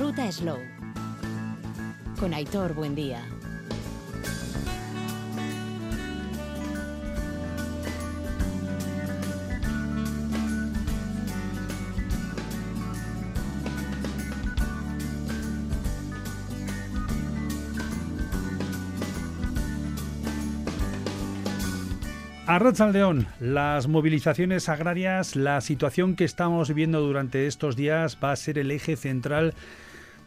ruta Slow. Con Aitor Buen Día. A León, las movilizaciones agrarias, la situación que estamos viviendo durante estos días va a ser el eje central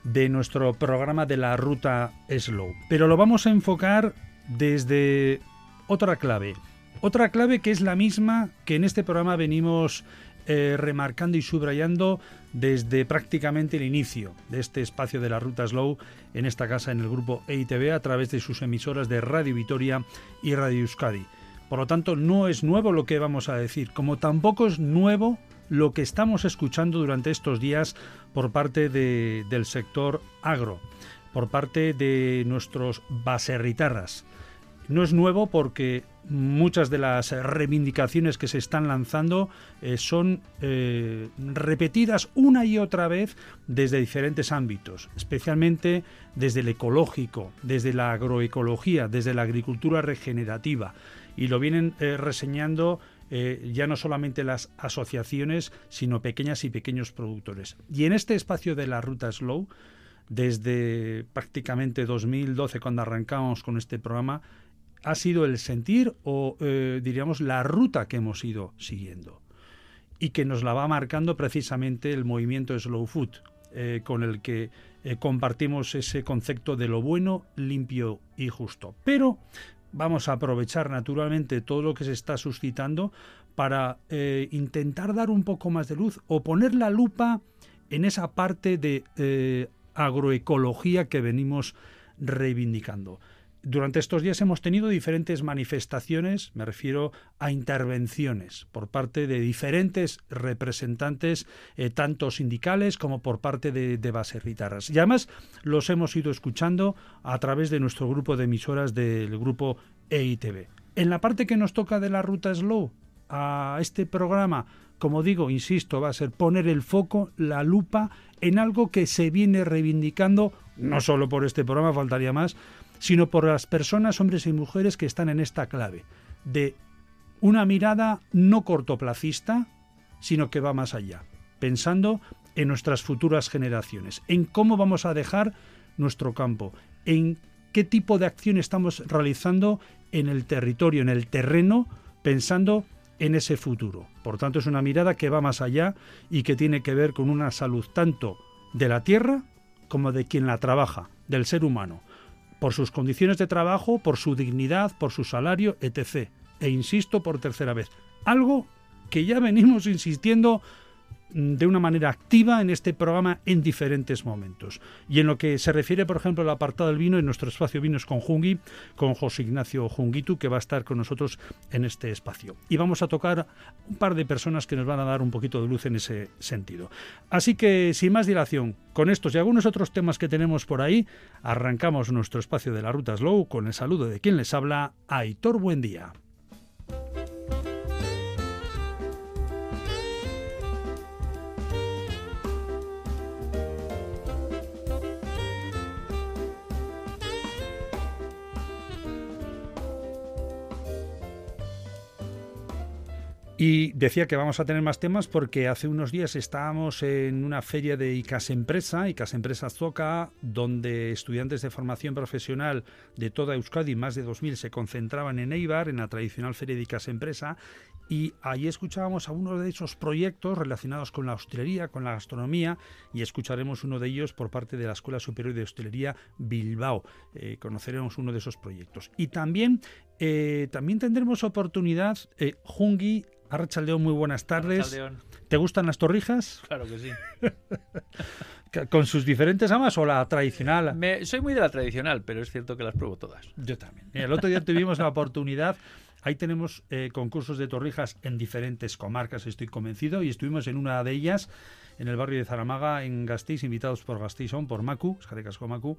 de nuestro programa de la ruta Slow. Pero lo vamos a enfocar desde otra clave. Otra clave que es la misma que en este programa venimos eh, remarcando y subrayando desde prácticamente el inicio de este espacio de la ruta Slow en esta casa en el grupo EITV a través de sus emisoras de Radio Vitoria y Radio Euskadi. Por lo tanto, no es nuevo lo que vamos a decir, como tampoco es nuevo lo que estamos escuchando durante estos días por parte del sector agro, por parte de nuestros baserritarras. No es nuevo porque muchas de las reivindicaciones que se están lanzando eh, son eh, repetidas una y otra vez desde diferentes ámbitos, especialmente desde el ecológico, desde la agroecología, desde la agricultura regenerativa y lo vienen eh, reseñando eh, ya no solamente las asociaciones, sino pequeñas y pequeños productores. Y en este espacio de la ruta Slow, desde prácticamente 2012, cuando arrancamos con este programa, ha sido el sentir o, eh, diríamos, la ruta que hemos ido siguiendo y que nos la va marcando precisamente el movimiento Slow Food, con el que compartimos ese concepto de lo bueno, limpio y justo. Pero vamos a aprovechar naturalmente todo lo que se está suscitando para eh, intentar dar un poco más de luz o poner la lupa en esa parte de eh, agroecología que venimos reivindicando. Durante estos días hemos tenido diferentes manifestaciones, me refiero a intervenciones por parte de diferentes representantes, eh, tanto sindicales como por parte de, de baserritarras. Y además los hemos ido escuchando a través de nuestro grupo de emisoras del grupo EITV. En la parte que nos toca de la ruta Slow, a este programa, como digo, insisto, va a ser poner el foco, la lupa, en algo que se viene reivindicando, no solo por este programa, faltaría más, sino por las personas, hombres y mujeres que están en esta clave, de una mirada no cortoplacista, sino que va más allá, pensando en nuestras futuras generaciones, en cómo vamos a dejar nuestro campo, en qué tipo de acción estamos realizando en el territorio, en el terreno, pensando en ese futuro. Por tanto, es una mirada que va más allá y que tiene que ver con una salud tanto de la tierra como de quien la trabaja, del ser humano por sus condiciones de trabajo, por su dignidad, por su salario, etc. E insisto por tercera vez, algo que ya venimos insistiendo de una manera activa en este programa en diferentes momentos. Y en lo que se refiere, por ejemplo, al apartado del vino, en nuestro espacio Vinos con Jungi, con José Ignacio Junguitu, que va a estar con nosotros en este espacio. Y vamos a tocar un par de personas que nos van a dar un poquito de luz en ese sentido. Así que, sin más dilación, con estos y algunos otros temas que tenemos por ahí, arrancamos nuestro espacio de la Ruta Slow con el saludo de quien les habla, Aitor Buen Y decía que vamos a tener más temas porque hace unos días estábamos en una feria de ICAS Empresa, ICAS Empresa Zoca, donde estudiantes de formación profesional de toda Euskadi, más de 2.000, se concentraban en Eibar, en la tradicional feria de ICAS Empresa, y ahí escuchábamos a uno de esos proyectos relacionados con la hostelería, con la gastronomía, y escucharemos uno de ellos por parte de la Escuela Superior de Hostelería Bilbao. Eh, conoceremos uno de esos proyectos. Y también, eh, también tendremos oportunidad, eh, Jungi Arrachaldeón, muy buenas tardes. ¿Te gustan las torrijas? Claro que sí. ¿Con sus diferentes amas o la tradicional? soy muy de la tradicional, pero es cierto que las pruebo todas. Yo también. el otro día tuvimos la oportunidad Ahí tenemos eh, concursos de torrijas en diferentes comarcas, estoy convencido, y estuvimos en una de ellas, en el barrio de Zaramaga, en Gasteiz, invitados por Gasteiz, por Macu, Jarecasco Macu,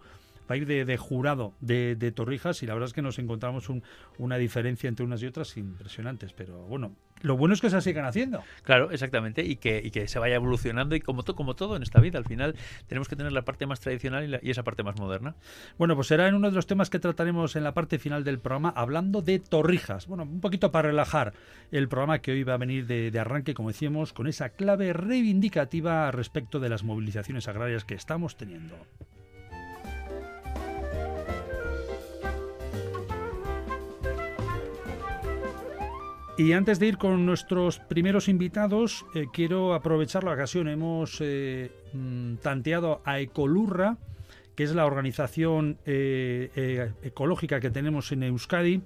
va a ir de, jurado de, Torrijas y la verdad es que nos encontramos una diferencia entre unas y otras impresionantes. Pero bueno, lo bueno es que se sigan haciendo. Claro, exactamente, y que, y que se vaya evolucionando y como, como todo en esta vida, al final tenemos que tener la parte más tradicional y, esa parte más moderna. Bueno, pues será en uno de los temas que trataremos en la parte final del programa, hablando de torrijas. Bueno, un poquito para relajar el programa que hoy va a venir de, de arranque, como decíamos, con esa clave reivindicativa respecto de las movilizaciones agrarias que estamos teniendo. Y antes de ir con nuestros primeros invitados, eh, quiero aprovechar la ocasión. Hemos eh, mm, tanteado a Ecolurra, que es la organización eh, ecológica que tenemos en Euskadi,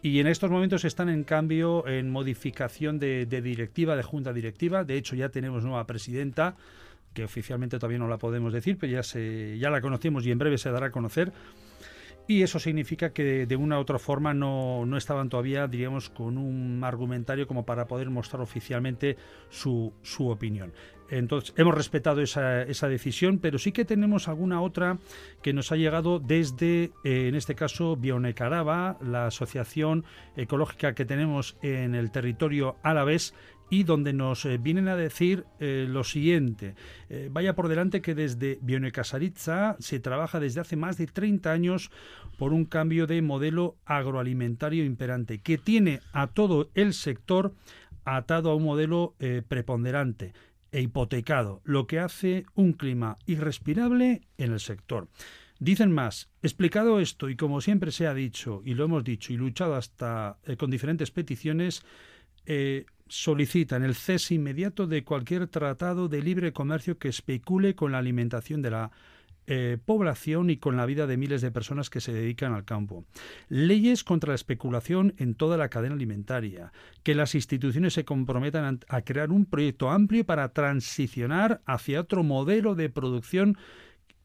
y en estos momentos están en cambio en modificación de, directiva, de junta directiva. De hecho, ya tenemos nueva presidenta, que oficialmente todavía no la podemos decir, pero ya, se, ya la conocemos y en breve se dará a conocer y eso significa que de, una u otra forma no, no, estaban todavía, diríamos, con un argumentario como para poder mostrar oficialmente su, su opinión. Entonces, hemos respetado esa, esa, decisión, pero sí que tenemos alguna otra que nos ha llegado desde, eh, en este caso, Bionecaraba, la asociación ecológica que tenemos en el territorio alavés, y donde nos eh, vienen a decir eh, lo siguiente. Eh, vaya por delante que desde Bionecasaritza se trabaja desde hace más de 30 años por un cambio de modelo agroalimentario imperante que tiene a todo el sector atado a un modelo preponderante e hipotecado, lo que hace un clima irrespirable en el sector. Dicen más, explicado esto y como siempre se ha dicho y lo hemos dicho y luchado hasta con diferentes peticiones, solicitan el cese inmediato de cualquier tratado de libre comercio que especule con la alimentación de la eh, población y con la vida de miles de personas que se dedican al campo. Leyes contra la especulación en toda la cadena alimentaria. Que las instituciones se comprometan a, crear un proyecto amplio para transicionar hacia otro modelo de producción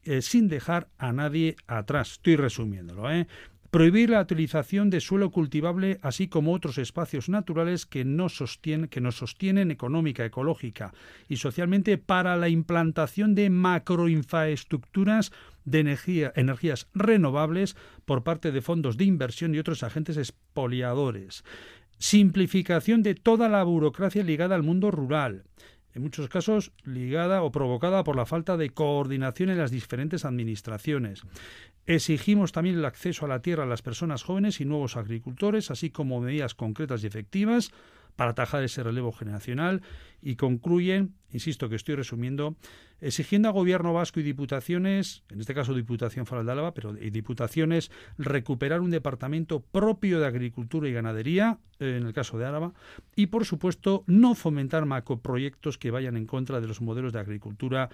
eh, sin dejar a nadie atrás. Estoy resumiéndolo. ¿eh? Prohibir la utilización de suelo cultivable, así como otros espacios naturales que, sostienen, que nos sostienen económica, ecológica y socialmente para la implantación de macroinfraestructuras de energía, energías renovables por parte de fondos de inversión y otros agentes expoliadores. Simplificación de toda la burocracia ligada al mundo rural en muchos casos ligada o provocada por la falta de coordinación en las diferentes administraciones. Exigimos también el acceso a la tierra a las personas jóvenes y nuevos agricultores, así como medidas concretas y efectivas para atajar ese relevo generacional. Y concluyen, insisto que estoy resumiendo, exigiendo al gobierno vasco y diputaciones, en este caso Diputación Foral de Álava, pero y diputaciones, recuperar un departamento propio de agricultura y ganadería, en el caso de Álava, y por supuesto no fomentar macroproyectos que vayan en contra de los modelos de agricultura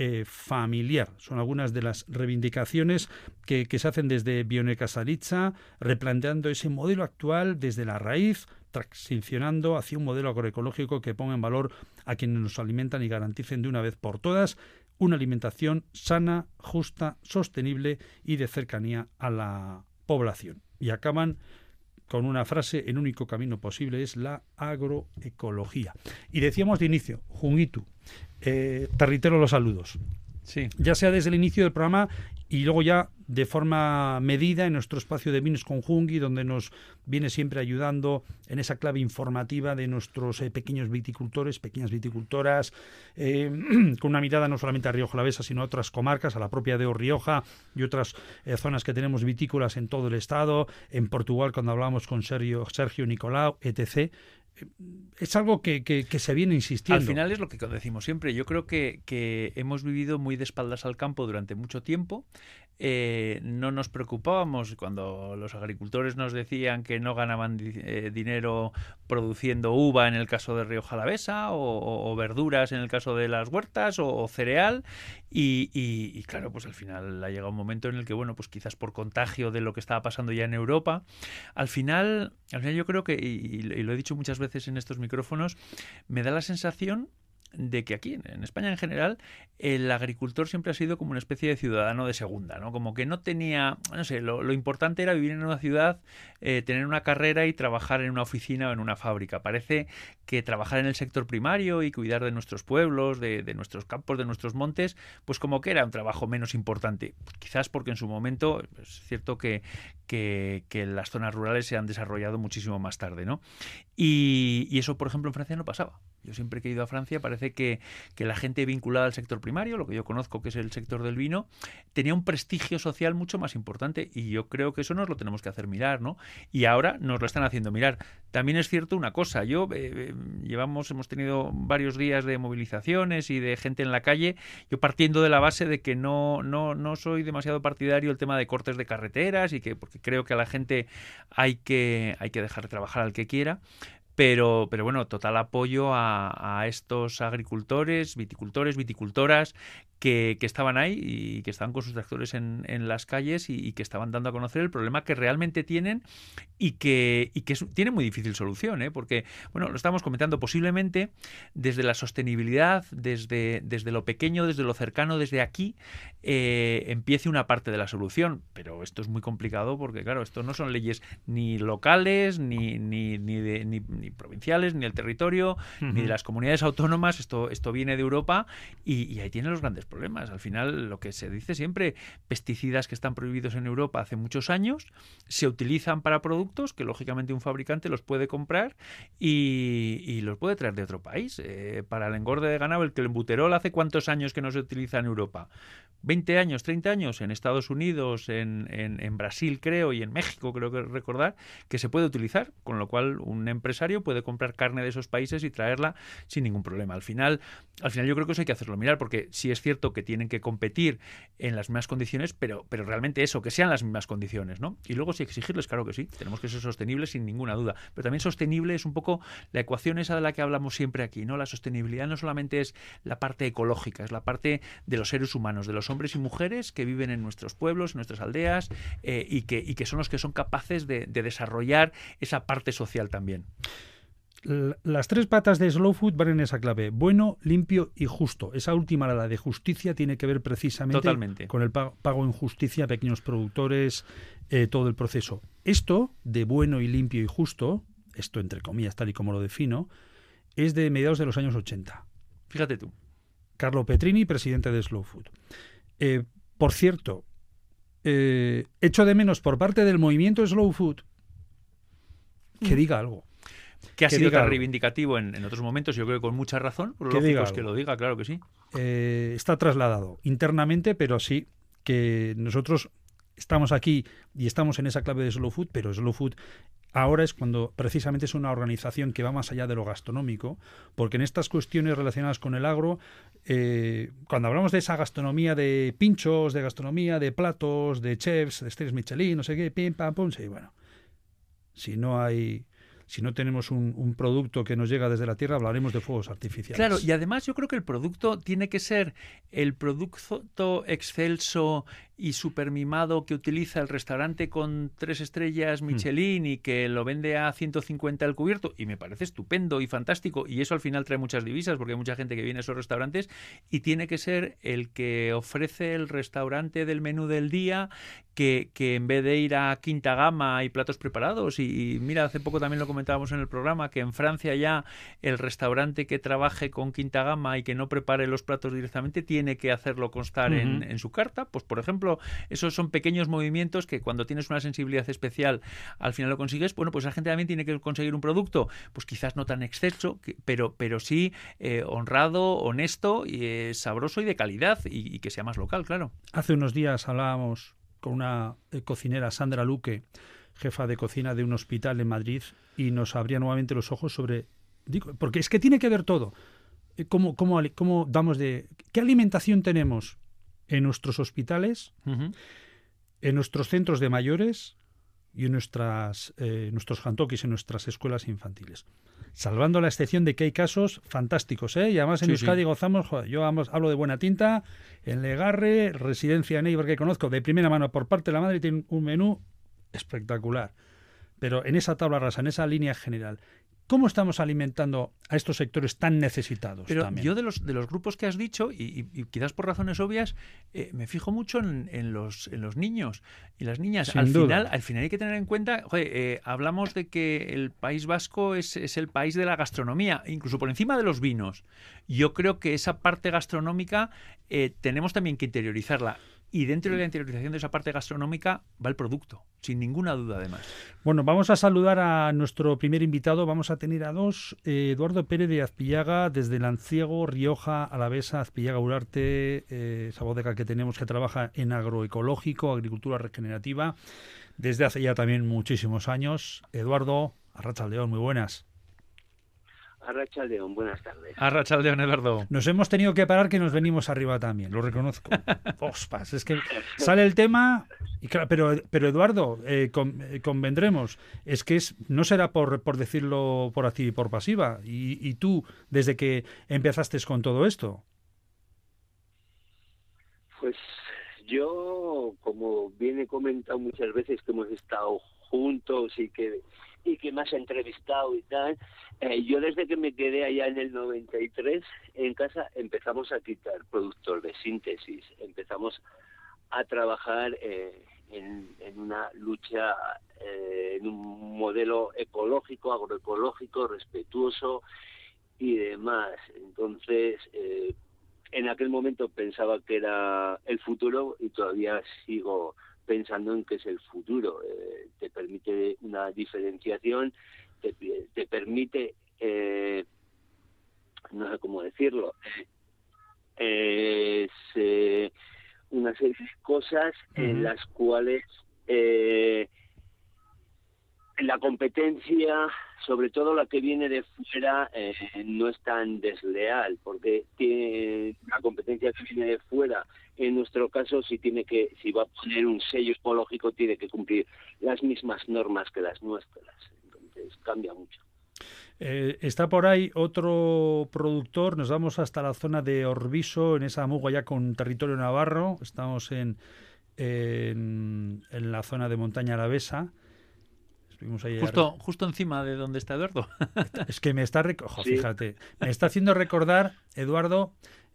eh, familiar. Son algunas de las reivindicaciones que, se hacen desde Bioneca Saritza, replanteando ese modelo actual desde la raíz, transicionando hacia un modelo agroecológico que ponga en valor a quienes nos alimentan y garanticen de una vez por todas una alimentación sana, justa, sostenible y de cercanía a la población. Y acaban con una frase, el único camino posible es la agroecología. Y decíamos de inicio, Jungitu, eh, te reitero los saludos. Sí. Ya sea desde el inicio del programa y luego ya de forma medida en nuestro espacio de vinos con Jungi, donde nos viene siempre ayudando en esa clave informativa de nuestros eh, pequeños viticultores, pequeñas viticultoras, eh, con una mirada no solamente a Rioja Lavesa, sino a otras comarcas, a la propia de Rioja y otras eh, zonas que tenemos vitícolas en todo el estado, en Portugal cuando hablamos con Sergio, Sergio Nicolau, etc es algo que, que, se viene insistiendo. Al final es lo que decimos siempre. Yo creo que, que hemos vivido muy de espaldas al campo durante mucho tiempo. Eh, no nos preocupábamos cuando los agricultores nos decían que no ganaban eh, dinero produciendo uva en el caso de Río Jalavesa o, verduras en el caso de las huertas o, cereal y, claro pues al final ha llegado un momento en el que bueno pues quizás por contagio de lo que estaba pasando ya en Europa al final al final yo creo que y lo he dicho muchas veces en estos micrófonos me da la sensación de que aquí, en España en general, el agricultor siempre ha sido como una especie de ciudadano de segunda, ¿no? Como que no tenía, no sé, lo, importante era vivir en una ciudad, eh, tener una carrera y trabajar en una oficina o en una fábrica. Parece que trabajar en el sector primario y cuidar de nuestros pueblos, de, nuestros campos, de nuestros montes, pues como que era un trabajo menos importante. Quizás porque en su momento es cierto que, que, las zonas rurales se han desarrollado muchísimo más tarde, ¿no? Y, eso, por ejemplo, en Francia no pasaba. Yo siempre que he ido a Francia parece que, que la gente vinculada al sector primario, lo que yo conozco que es el sector del vino, tenía un prestigio social mucho más importante y yo creo que eso nos lo tenemos que hacer mirar, ¿no? Y ahora nos lo están haciendo mirar. También es cierto una cosa, yo eh, eh, llevamos, hemos tenido varios días de movilizaciones y de gente en la calle, yo partiendo de la base de que no, no, no soy demasiado partidario el tema de cortes de carreteras y que porque creo que a la gente hay que, hay que dejar trabajar al que quiera, pero, pero bueno, total apoyo a, estos agricultores, viticultores, viticultoras que, estaban ahí y que estaban con sus tractores en, las calles y, que estaban dando a conocer el problema que realmente tienen y que, y que tiene muy difícil solución, ¿eh? porque, bueno, lo estamos comentando, posiblemente desde la sostenibilidad, desde, desde lo pequeño, desde lo cercano, desde aquí, eh, empiece una parte de la solución, pero esto es muy complicado porque, claro, esto no son leyes ni locales, ni, ni, ni, de, ni, provinciales, ni el territorio, ni de las comunidades autónomas, esto, esto viene de Europa y, y ahí tienen los grandes problemas. Al final, lo que se dice siempre, pesticidas que están prohibidos en Europa hace muchos años, se utilizan para productos que lógicamente un fabricante los puede comprar y, los puede traer de otro país. Eh, para el engorde de ganado, el que el embuterol hace cuántos años que no se utiliza en Europa. 20 años, 30 años en Estados Unidos, en, en, Brasil creo y en México creo que recordar que se puede utilizar, con lo cual un empresario puede comprar carne de esos países y traerla sin ningún problema. Al final, al final yo creo que eso hay que hacerlo mirar porque si es cierto que tienen que competir en las mismas condiciones, pero, pero realmente eso, que sean las mismas condiciones, ¿no? Y luego si exigirles, claro que sí, tenemos que ser sostenibles sin ninguna duda, pero también sostenible es un poco la ecuación esa de la que hablamos siempre aquí, ¿no? La sostenibilidad no solamente es la parte ecológica, es la parte de los seres humanos, de los hombres y mujeres que viven en nuestros pueblos, en nuestras aldeas eh, y, que, y que son los que son capaces de desarrollar esa parte social también las tres patas de Slow Food van en esa clave, bueno, limpio y justo. Esa última, la de justicia, tiene que ver precisamente con el pago, en justicia a pequeños productores, eh, todo el proceso. Esto de bueno y limpio y justo, esto entre comillas, tal y como lo defino, es de mediados de los años 80. Fíjate tú. Carlo Petrini, presidente de Slow Food. Eh, por cierto, eh, echo de menos por parte del movimiento Slow Food que mm. diga algo que ha sido tan reivindicativo en, otros momentos, yo creo que con mucha razón, lo lógico es que lo diga, claro que sí. Eh, está trasladado internamente, pero sí que nosotros estamos aquí y estamos en esa clave de Slow Food, pero Slow Food ahora es cuando precisamente es una organización que va más allá de lo gastronómico, porque en estas cuestiones relacionadas con el agro, eh, cuando hablamos de esa gastronomía de pinchos, de gastronomía de platos, de chefs, de estrellas Michelin, no sé qué, pim, pam, pum, sí, bueno, si no hay si no tenemos un, producto que nos llega desde la tierra, hablaremos de fuegos artificiales. Claro, y además yo creo que el producto tiene que ser el producto excelso y super mimado que utiliza el restaurante con tres estrellas mm. Michelin y que lo vende a 150 el cubierto y me parece estupendo y fantástico. Y eso al final trae muchas divisas porque hay mucha gente que viene a esos restaurantes y tiene que ser el que ofrece el restaurante del menú del día que, que en vez de ir a quinta gama hay platos preparados. Y, mira hace poco también lo comentábamos en el programa que en Francia ya el restaurante que trabaje con quinta gama y que no prepare los platos directamente tiene que hacerlo constar en, en su carta. Pues por ejemplo esos son pequeños movimientos que cuando tienes una sensibilidad especial al final lo consigues. Bueno, pues la gente también tiene que conseguir un producto, pues quizás no tan exceso, pero, pero sí eh, honrado, honesto, eh, sabroso y de calidad y, que sea más local, claro. Hace unos días hablábamos con una eh, cocinera, Sandra Luque, jefa de cocina de un hospital en Madrid, y nos abría nuevamente los ojos sobre... Digo, porque es que tiene que ver todo. ¿Cómo, cómo, cómo damos de... ¿Qué alimentación tenemos? En nuestros hospitales, en nuestros centros de mayores y en nuestras, eh, nuestros hantokis, en nuestras escuelas infantiles. Salvando la excepción de que hay casos fantásticos, ¿eh? Y además en Euskadi gozamos, yo hablo de buena tinta, en Legarre, residencia Neighbor que conozco de primera mano por parte de la madre, tiene un menú espectacular. Pero en esa tabla rasa, en esa línea general, ¿Cómo estamos alimentando a estos sectores tan necesitados? Pero yo de los, de los grupos que has dicho, y, quizás por razones obvias, eh, me fijo mucho en, los, en los niños y las niñas. al final, al final hay que tener en cuenta, eh, hablamos de que el País Vasco es, es el país de la gastronomía, incluso por encima de los vinos. Yo creo que esa parte gastronómica eh, tenemos también que interiorizarla. Y dentro de la interiorización de esa parte gastronómica va el producto, sin ninguna duda además. Bueno, vamos a saludar a nuestro primer invitado. Vamos a tener a dos. Eh, Eduardo Pérez de Azpillaga, desde Lanciego, Rioja, Alavesa, Azpillaga, Urarte, eh, esa bodega que tenemos que trabaja en agroecológico, agricultura regenerativa, desde hace ya también muchísimos años. Eduardo, Arrachaldeón, muy buenas. Arrachaldeón, buenas tardes. Arrachaldeón, Eduardo. Nos hemos tenido que parar que nos venimos arriba también, lo reconozco. Ospas, es que sale el tema, y pero, pero Eduardo, eh, eh, convendremos, es que es, no será por, por decirlo por y por pasiva, y, y tú, desde que empezaste con todo esto. Pues yo, como bien he comentado muchas veces que hemos estado juntos y que y que me has entrevistado y tal, eh, yo desde que me quedé allá en el 93 en casa empezamos a quitar productos de síntesis, empezamos a trabajar eh, en, una lucha, eh, en un modelo ecológico, agroecológico, respetuoso y demás. Entonces, en aquel momento pensaba que era el futuro y todavía sigo pensando en que es el futuro. Eh, te permite una diferenciación, te, permite, eh, no sé cómo decirlo, es eh, una serie de cosas en las cuales la competencia, sobre todo la que viene de fuera, no es tan desleal, porque tiene la competencia que viene de fuera en nuestro caso si tiene que si va a poner un sello ecológico tiene que cumplir las mismas normas que las nuestras. Entonces cambia mucho. Eh, está por ahí otro productor, nos vamos hasta la zona de Orbiso, en esa muga ya con territorio navarro, estamos en, en, la zona de Montaña Alavesa. Estuvimos ahí justo, justo encima de donde está Eduardo. es que me está, fíjate, me está haciendo recordar, Eduardo,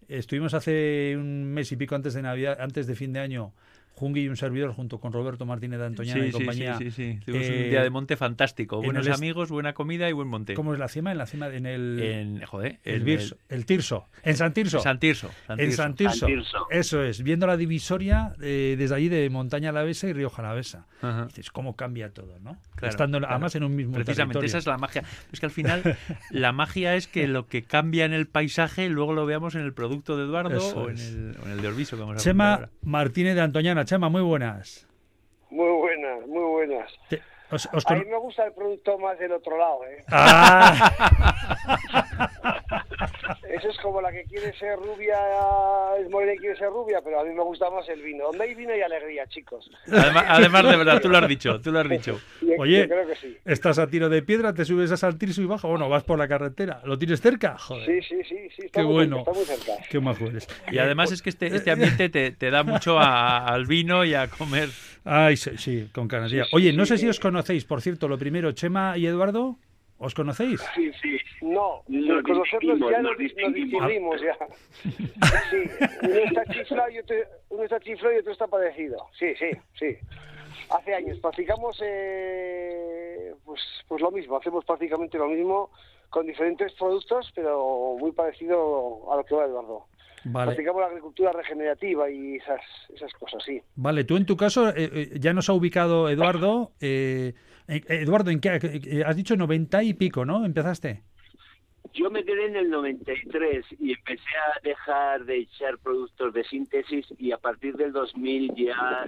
Estuvimos hace un mes y pico antes de Navidad, antes de fin de año, Jungui y un servidor junto con Roberto Martínez de Antoñana y compañía. Sí, sí, sí. Tuvimos un día de monte fantástico. Buenos amigos, buena comida y buen monte. ¿Cómo es la cima? En la cima, en el. En, joder, el, el, Tirso. En San Tirso. San Tirso. En San Tirso. Eso es. Viendo la divisoria eh, desde allí de Montaña Alavesa y Río Jalavesa. Dices, cómo cambia todo, ¿no? Estando además en un mismo Precisamente, esa es la magia. Es que al final, la magia es que lo que cambia en el paisaje luego lo veamos en el producto de Eduardo o en, el, de Orbiso. Que Chema Martínez de Antoñana Chema, muy buenas. Muy buenas, muy buenas. A mí me gusta el producto más del otro lado, ¿eh? Ah. Eso es como la que quiere ser rubia, es morena y quiere ser rubia, pero a mí me gusta más el vino. Donde hay vino y alegría, chicos. Además, de verdad, tú lo has dicho, tú lo has dicho. Oye, ¿estás a tiro de piedra? ¿Te subes a Saltirso y bajo? Bueno, vas por la carretera. ¿Lo tienes cerca? Joder. Sí, sí, sí. sí Qué bueno. está muy cerca. Qué majo eres. Y además es que este, este ambiente te, te da mucho al vino y a comer. Ay, sí, sí con ganas. Oye, no sé si os conocéis, por cierto, lo primero, Chema y Eduardo. ¿Os conocéis? Sí, sí. No, nos conocernos ya nos, distinguimos ya. Sí, uno está chiflado y otro, uno está chiflado y otro está padecido. Sí, sí, sí. Hace años practicamos eh, pues, pues lo mismo, hacemos prácticamente lo mismo con diferentes productos, pero muy parecido a lo que va Eduardo. Vale. Practicamos la agricultura regenerativa y esas, esas cosas, sí. Vale, tú en tu caso, eh, eh, ya nos ha ubicado Eduardo. Eh, eh, Eduardo, ¿en qué? Has dicho 90 y pico, ¿no? ¿Empezaste? Yo me quedé en el 93 y empecé a dejar de echar productos de síntesis y a partir del 2000 ya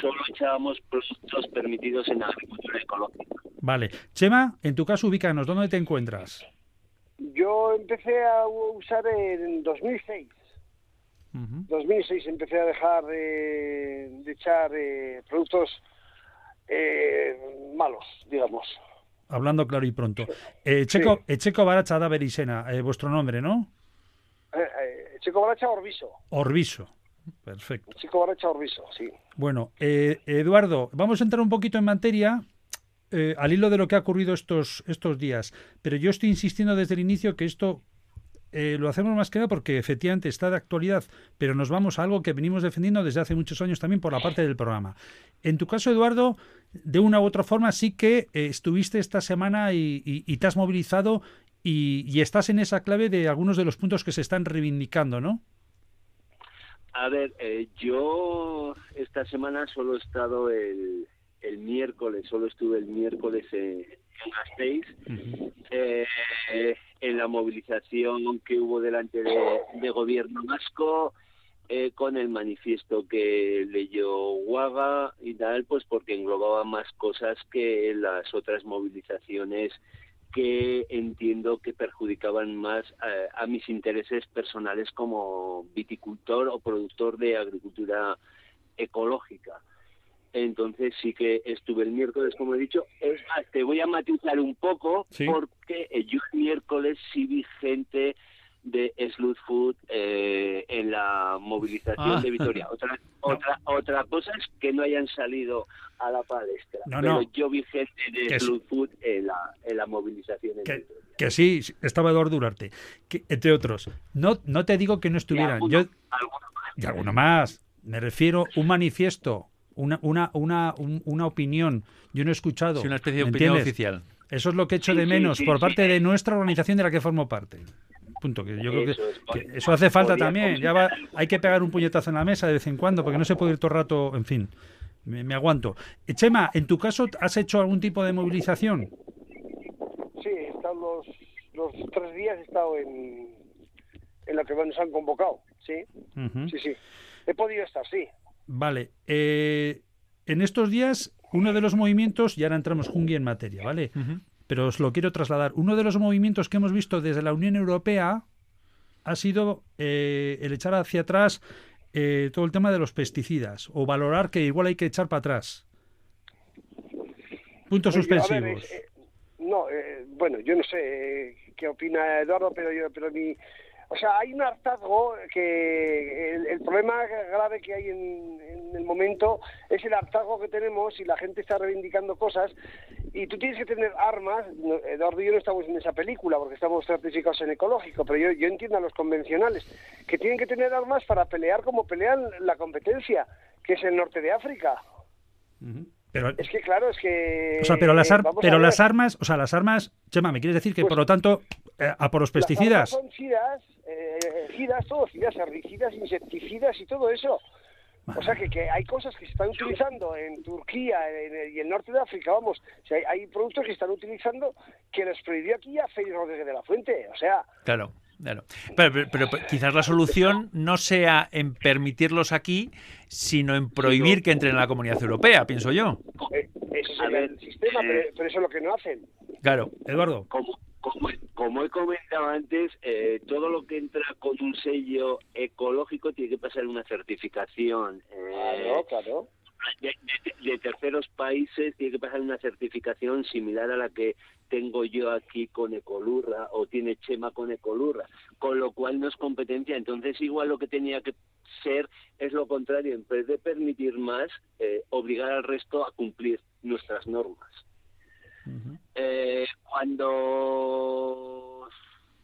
solo echábamos productos permitidos en agricultura ecológica. Vale. Chema, en tu caso, ubícanos, ¿dónde te encuentras? Yo empecé a usar en 2006. 2006 empecé a dejar de, echar eh, productos eh, malos, digamos. Hablando claro y pronto. Eh, Checo, eh, Checo Baracha da Berisena, eh, vuestro nombre, ¿no? Checo Baracha Orbiso. Orbiso. Perfecto. Checo Baracha Orbiso, sí. Bueno, Eduardo, vamos a entrar un poquito en materia. Eh, al hilo de lo que ha ocurrido estos, estos días, pero yo estoy insistiendo desde el inicio que esto eh, lo hacemos más que nada porque efectivamente está de actualidad, pero nos vamos a algo que venimos defendiendo desde hace muchos años también por la parte del programa. En tu caso, Eduardo, de una u otra forma sí que eh, estuviste esta semana y, te has movilizado y, estás en esa clave de algunos de los puntos que se están reivindicando, ¿no? A ver, yo esta semana solo he estado el, el miércoles, solo estuve el miércoles en, Gasteiz, eh, en la movilización que hubo delante de, gobierno vasco, eh, con el manifiesto que leyó Guaga y tal, pues porque englobaba más cosas que las otras movilizaciones que entiendo que perjudicaban más eh, a mis intereses personales como viticultor o productor de agricultura ecológica. Entonces sí que estuve el miércoles, como he dicho. Es más, te voy a matizar un poco porque yo el miércoles sí vi gente de Sloot Food eh, en la movilización de ah. Vitoria. Otra, otra, otra cosa es que no hayan salido a la palestra. pero yo vi gente de Sloot Food en la, en la movilización. que, que, sí, estaba Eduardo Durarte, que, entre otros. No, no te digo que no estuvieran. yo, y alguno más. Me refiero un manifiesto una, una, una, una opinión. Yo no he escuchado. una especie de opinión oficial. Eso es lo que he hecho de menos por parte de nuestra organización de la que formo parte. Punto. Que yo creo que, eso hace falta también. Ya va, hay que pegar un puñetazo en la mesa de vez en cuando porque no se puede ir todo el rato. En fin, me, aguanto. Chema, ¿en tu caso has hecho algún tipo de movilización? Sí, he estado los, tres días he estado en, en la que nos han convocado. Sí, sí, sí. He podido estar, sí. Vale. Eh, en estos días, uno de los movimientos, y ahora entramos Jungi en materia, ¿vale? Pero os lo quiero trasladar. Uno de los movimientos que hemos visto desde la Unión Europea ha sido eh, el echar hacia atrás eh, todo el tema de los pesticidas, o valorar que igual hay que echar para atrás. Puntos pues suspensivos. no, bueno, yo no sé qué opina Eduardo, pero yo, pero mi, o sea, hay un hartazgo que el, problema grave que hay en, el momento es el hartazgo que tenemos y la gente está reivindicando cosas y tú tienes que tener armas. Eduardo y yo no estamos en esa película porque estamos certificados en ecológico, pero yo, entiendo a los convencionales que tienen que tener armas para pelear como pelean la competencia, que es el norte de África. Pero, es que claro, es que... O sea, pero las, pero las armas, o sea, las armas, Chema, ¿me quieres decir que pues por lo tanto eh, a por los pesticidas? son eh, cidas, todo, cidas, herbicidas, insecticidas y todo eso. O sea que, que, hay cosas que se están utilizando en Turquía y en el norte de África, vamos, hay, hay, productos que están utilizando que los prohibió aquí a Félix Rodríguez de la Fuente, o sea... Claro. Claro. Pero, pero, quizás la solución no sea en permitirlos aquí, sino en prohibir que entren en la comunidad europea, pienso yo. Eh, ese es el sistema, pero, eso es lo que no hacen. Claro, Eduardo. Como, como, he comentado antes, eh, todo lo que entra con un sello ecológico tiene que pasar una certificación. Eh, claro, claro de, terceros países tiene que pasar una certificación similar a la que tengo yo aquí con Ecolurra o tiene Chema con Ecolurra, con lo cual no es competencia. Entonces, igual lo que tenía que ser es lo contrario, en vez de permitir más, eh, obligar al resto a cumplir nuestras normas. Eh, cuando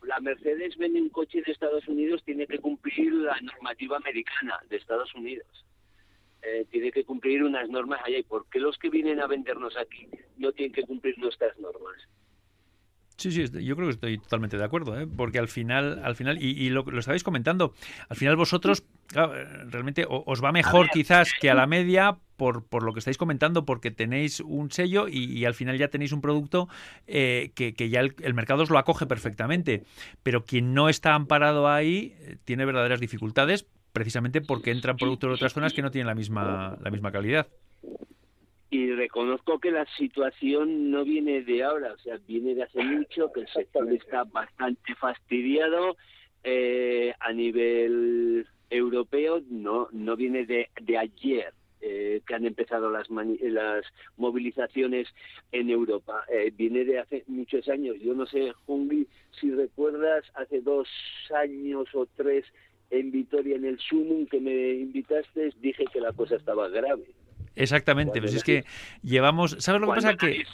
la Mercedes vende un coche de Estados Unidos, tiene que cumplir la normativa americana de Estados Unidos. Eh, tiene que cumplir unas normas allá. ¿Y por qué los que vienen a vendernos aquí no tienen que cumplir nuestras normas? Sí, sí, yo creo que estoy totalmente de acuerdo, ¿eh? porque al final, al final y, lo, lo estabais comentando, al final vosotros realmente os va mejor quizás que a la media por, por, lo que estáis comentando, porque tenéis un sello y, al final ya tenéis un producto eh, que, ya el, el, mercado os lo acoge perfectamente. Pero quien no está amparado ahí eh, tiene verdaderas dificultades precisamente porque entran productos de otras zonas que no tienen la misma, la misma calidad. Y reconozco que la situación no viene de ahora, o sea, viene de hace mucho, que el sector está bastante fastidiado eh, a nivel europeo, no, no viene de, de ayer. Eh, que han empezado las, las movilizaciones en Europa. Eh, viene de hace muchos años. Yo no sé, Jungli, si recuerdas, hace dos años o tres en Vitoria en el Sumum que me invitaste, dije que la cosa estaba grave. Exactamente, pues es que llevamos, ¿sabes lo que pasa? que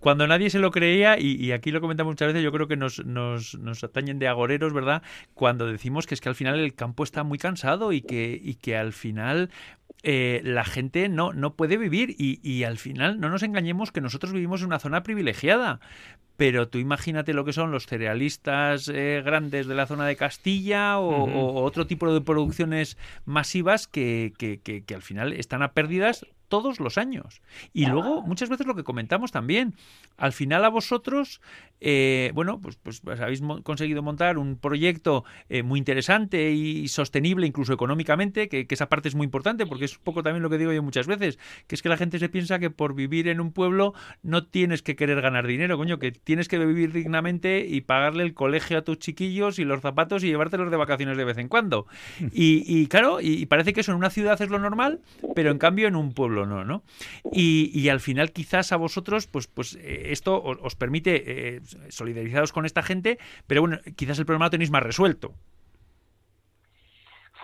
cuando nadie se lo creía, y, aquí lo comentamos muchas veces, yo creo que nos, nos, nos, atañen de agoreros, ¿verdad? Cuando decimos que es que al final el campo está muy cansado y que, y que al final eh, la gente no, no puede vivir y, y, al final no nos engañemos que nosotros vivimos en una zona privilegiada. Pero tú imagínate lo que son los cerealistas eh, grandes de la zona de Castilla o, otro tipo de producciones masivas que, que, que, que al final están a pérdidas todos los años. Y luego, muchas veces lo que comentamos también, al final a vosotros, eh, bueno, pues, pues, pues habéis conseguido montar un proyecto eh, muy interesante y sostenible, incluso económicamente, que, esa parte es muy importante, porque es un poco también lo que digo yo muchas veces, que es que la gente se piensa que por vivir en un pueblo no tienes que querer ganar dinero, coño, que tienes que vivir dignamente y pagarle el colegio a tus chiquillos y los zapatos y llevártelos de vacaciones de vez en cuando. Y, y claro, y parece que eso en una ciudad es lo normal, pero en cambio en un pueblo no, ¿no? Y, al final quizás a vosotros, pues, pues eh, esto os, permite eh, solidarizaros con esta gente, pero bueno, quizás el problema lo tenéis más resuelto.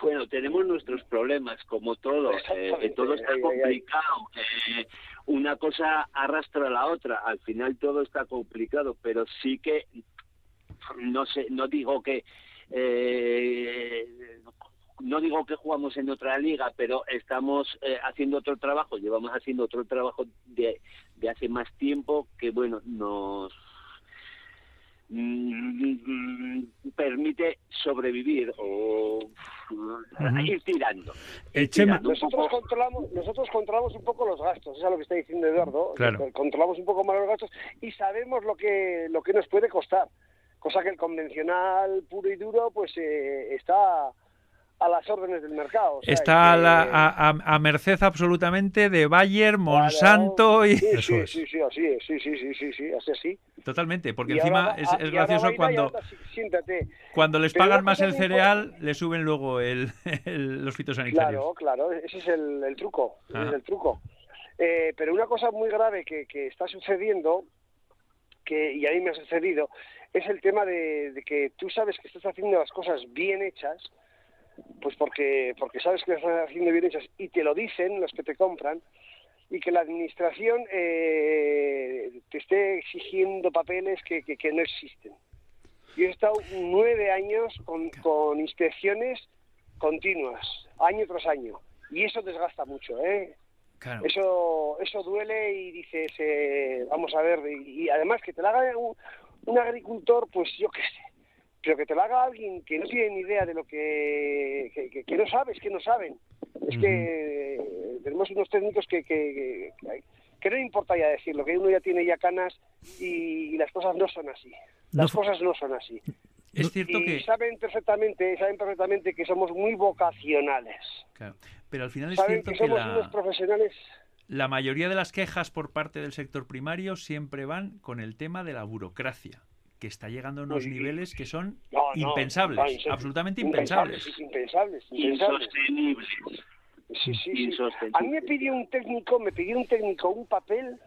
Bueno, tenemos nuestros problemas, como todo. Eh, todo está complicado. una cosa arrastra a la otra. Al final todo está complicado, pero sí que no sé, no digo que no digo que jugamos en otra liga, pero estamos eh, haciendo otro trabajo, llevamos haciendo otro trabajo de, de hace más tiempo que, bueno, nos mm, permite sobrevivir o ir tirando. nosotros, controlamos, nosotros controlamos un poco los gastos, eso es lo que está diciendo Eduardo. Controlamos un poco más los gastos y sabemos lo que, lo que nos puede costar, cosa que el convencional puro y duro pues eh, está a las órdenes del mercado. Está a, a, merced absolutamente de Bayer, Monsanto y... Sí, sí, sí, sí, así es, sí, sí, sí, sí, sí, así. Totalmente, porque encima es, gracioso cuando... Cuando les pagan más el cereal, le suben luego el, los fitosanitarios. Claro, claro, ese es el, truco, ese es el truco. Eh, pero una cosa muy grave que, que está sucediendo, que y a mí me ha sucedido, es el tema de, de que tú sabes que estás haciendo las cosas bien hechas, pues porque, porque sabes que están haciendo bien hechas y te lo dicen los que te compran, y que la administración eh, te esté exigiendo papeles que, que, no existen. Yo he estado nueve años con, con inspecciones continuas, año tras año, y eso desgasta mucho, ¿eh? Eso, eso duele y dices, eh, vamos a ver, y, además que te lo haga un, un agricultor, pues yo qué sé, pero que te lo haga alguien que no tiene ni idea de lo que, que, no sabes, que no saben. Es que tenemos unos técnicos que, que, que, no importa ya decirlo, que uno ya tiene ya canas y, las cosas no son así. Las cosas no son así. Es cierto y que saben perfectamente, saben perfectamente que somos muy vocacionales. Claro. Pero al final es cierto que, somos la... unos profesionales la mayoría de las quejas por parte del sector primario siempre van con el tema de la burocracia que está llegando a unos niveles que son impensables, absolutamente impensables. Impensables, insostenibles. Sí, sí, sí. A mí me pidió un técnico, me pidió un técnico un papel,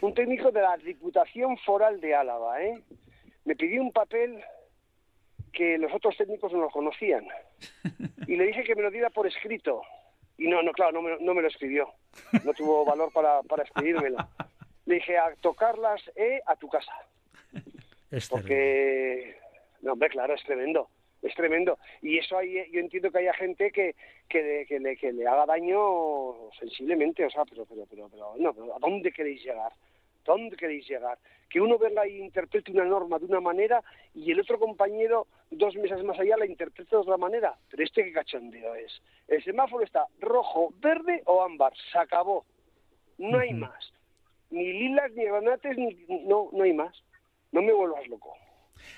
un técnico de la Diputación Foral de Álava, ¿eh? Me pidió un papel que los otros técnicos no lo conocían. Y le dije que me lo diera por escrito. Y no, no, claro, no me, no me lo escribió. No tuvo valor para, para escribírmelo. Le dije, a tocarlas eh, a tu casa. Porque, no, hombre, claro, es tremendo, es tremendo. Y eso hay, yo entiendo que haya gente que, que, que, le, que le haga daño sensiblemente, o sea, pero, pero, pero, pero, no, ¿a dónde queréis llegar? ¿Dónde queréis llegar? Que uno venga y interprete una norma de una manera y el otro compañero dos meses más allá la interprete de otra manera. Pero este qué cachondeo es. El semáforo está rojo, verde o ámbar. Se acabó. No hay más. Ni lilas, ni granates, ni... No, no hay más no me vuelvas loco.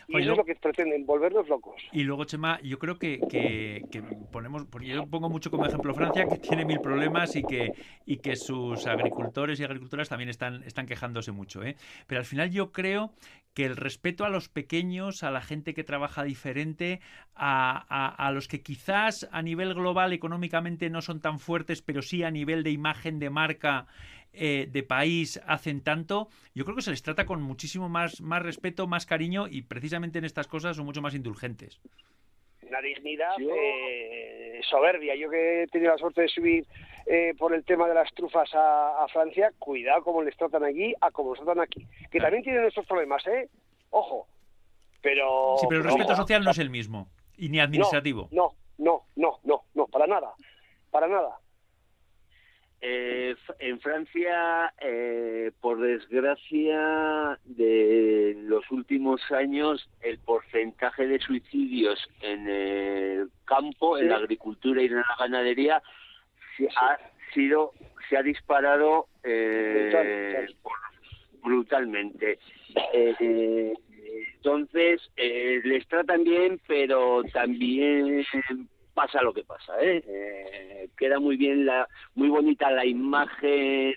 Y eso es lo que pretenden, volvernos locos. Y luego, Chema, yo creo que, que, ponemos, porque yo pongo mucho como ejemplo Francia, que tiene mil problemas y que, y que sus agricultores y agricultoras también están, están quejándose mucho. ¿eh? Pero al final yo creo que el respeto a los pequeños, a la gente que trabaja diferente, a, a, a los que quizás a nivel global económicamente no son tan fuertes, pero sí a nivel de imagen de marca eh, de país hacen tanto, yo creo que se les trata con muchísimo más, más respeto, más cariño y precisamente en estas cosas son mucho más indulgentes. Una dignidad eh, soberbia. Yo que he tenido la suerte de subir eh, por el tema de las trufas a, Francia, cuidado como les tratan allí a como les tratan aquí. Que también tienen estos problemas, ¿eh? Ojo. Pero... Sí, pero el respeto social no es el mismo. Y ni administrativo. No, no, no, no, no, para nada. Para nada. Eh, en Francia, eh, por desgracia, de los últimos años, el porcentaje de suicidios en el campo, en la agricultura y en la ganadería, se ha sido, se ha disparado eh, brutalmente. entonces, les tratan bien, pero también pasa lo que pasa, ¿eh? ¿eh? queda muy bien, la, muy bonita la imagen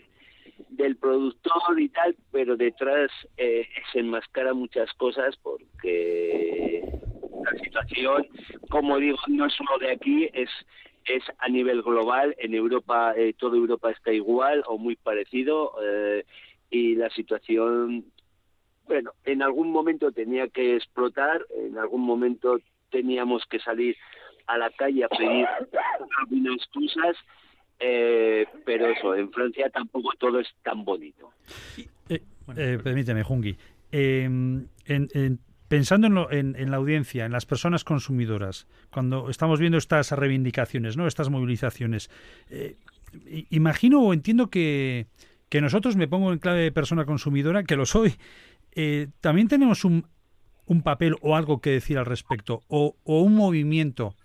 del productor y tal, pero detrás eh, se enmascara muchas cosas porque la situación, como digo, no es solo de aquí, es es a nivel global. En Europa, eh, toda Europa está igual o muy parecido eh, y la situación, bueno, en algún momento tenía que explotar, en algún momento teníamos que salir a la calle a pedir algunas cosas, eh, pero eso, en Francia tampoco todo es tan bonito. Eh, eh, permíteme, Jungi. Em, pensando en, en, la audiencia, en las personas consumidoras, cuando estamos viendo estas reivindicaciones, no, estas movilizaciones, imagino o entiendo que, que nosotros, me pongo en clave de persona consumidora, que lo soy, también tenemos un un papel o algo que decir al respecto o, un movimiento.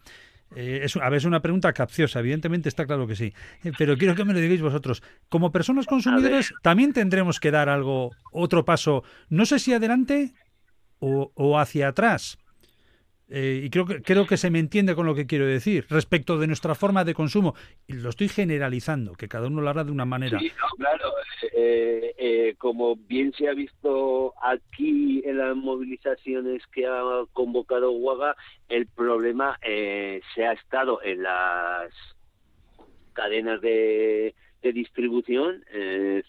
Eh, es, a veces una pregunta capciosa, evidentemente está claro que sí, eh, pero quiero que me lo digáis vosotros. Como personas consumidoras también tendremos que dar algo, otro paso, no sé si adelante o, o hacia atrás, eh, y creo que, creo que se me entiende con lo que quiero decir respecto de nuestra forma de consumo. Y lo estoy generalizando, que cada uno lo hará de una manera. Claro. Eh, eh, como bien se ha visto aquí en las movilizaciones que ha convocado Huaga, el problema se ha estado en las cadenas de, de distribución,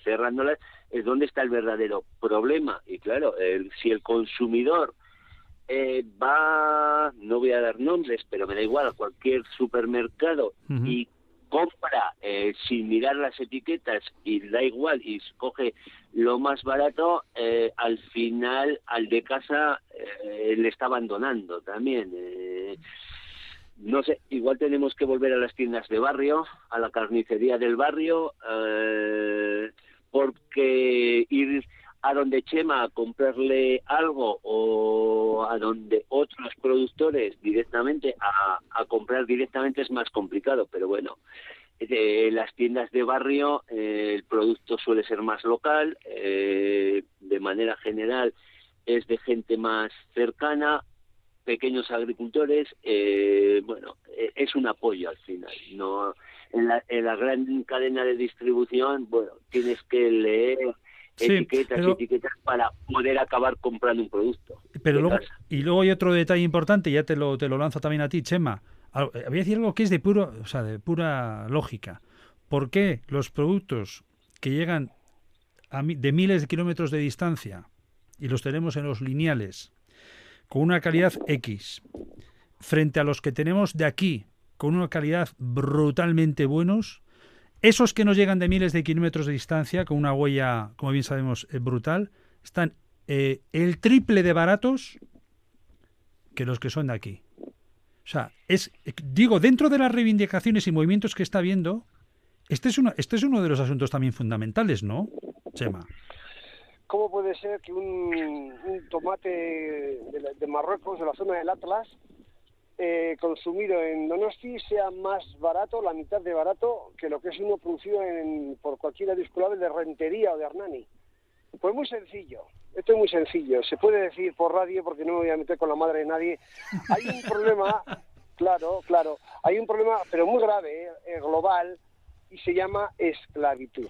cerrándolas, es donde está el verdadero problema. Y claro, si el consumidor eh, va, no voy a dar nombres, pero me da igual, a cualquier supermercado y compra eh, sin mirar las etiquetas y da igual y escoge lo más barato, eh, al final al de casa le está abandonando también. no sé, igual tenemos que volver a las tiendas de barrio, a la carnicería del barrio, porque ir a donde Chema a comprarle algo o a donde otros productores directamente a, a comprar directamente es más complicado, pero bueno, en las tiendas de barrio eh, el producto suele ser más local, eh, de manera general es de gente más cercana, pequeños agricultores, eh, bueno, es un apoyo al final, no en la, en la gran cadena de distribución, bueno, tienes que leer etiquetas y etiquetas para poder acabar comprando un producto. Pero luego, y luego hay otro detalle importante, ya te lo, te lo lanzo también a ti, Chema. Eh, voy a decir algo que es de, puro, o sea, de pura lógica. ¿Por qué los productos que llegan a, de miles de kilómetros de distancia y los tenemos en los lineales con una calidad X frente a los que tenemos de aquí con una calidad brutalmente buenos, esos que nos llegan de miles de kilómetros de distancia, con una huella, como bien sabemos, eh, brutal, están eh, el triple de baratos que los que son de aquí. O sea, es, digo, dentro de las reivindicaciones y movimientos que está viendo, este es, uno, este es uno de los asuntos también fundamentales, ¿no, Chema? ¿Cómo puede ser que un, tomate de Marruecos, de la zona del Atlas, eh, consumido en Donosti sea más barato, la mitad de barato, que lo que es uno producido en, por cualquiera disculable de Rentería o de Hernani. Pues muy sencillo, esto es muy sencillo, se puede decir por radio porque no me voy a meter con la madre de nadie. Hay un problema, claro, claro, hay un problema, pero muy grave, eh, global, y se llama esclavitud.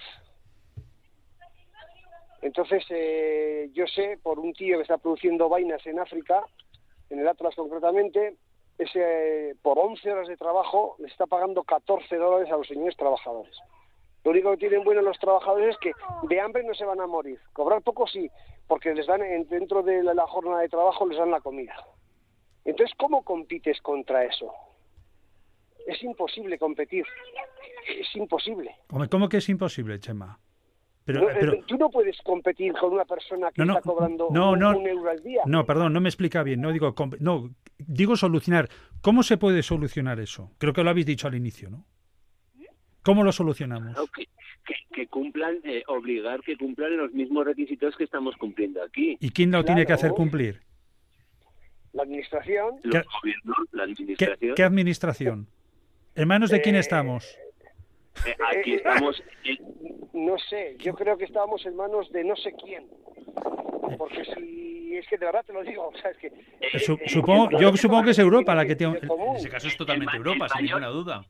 Entonces, eh, yo sé por un tío que está produciendo vainas en África, en el Atlas concretamente, ese, por 11 horas de trabajo le está pagando 14 dólares a los señores trabajadores. Lo único que tienen bueno los trabajadores es que de hambre no se van a morir. Cobrar poco sí, porque les dan dentro de la, jornada de trabajo les dan la comida. Entonces, ¿cómo compites contra eso? es imposible competir. Es imposible. ¿Cómo que es imposible, Chema? Pero, tú no puedes competir con una persona que está cobrando un, euro al día. No, perdón, no me explica bien. No digo, no, digo solucionar. ¿Cómo se puede solucionar eso? Creo que lo habéis dicho al inicio, ¿no? ¿Cómo lo solucionamos? que, cumplan, eh, obligar que cumplan los mismos requisitos que estamos cumpliendo aquí. ¿Y quién lo tiene que hacer cumplir? La administración. Los gobiernos, la administración. ¿Qué, administración? ¿En manos de quién eh, estamos? Eh, aquí estamos. No sé, yo creo que estábamos en manos de no sé quién. Porque si es que de verdad te lo digo, o sea, es que, supongo, yo supongo que es Europa la que tiene. En ese caso es totalmente Europa, sin ninguna duda.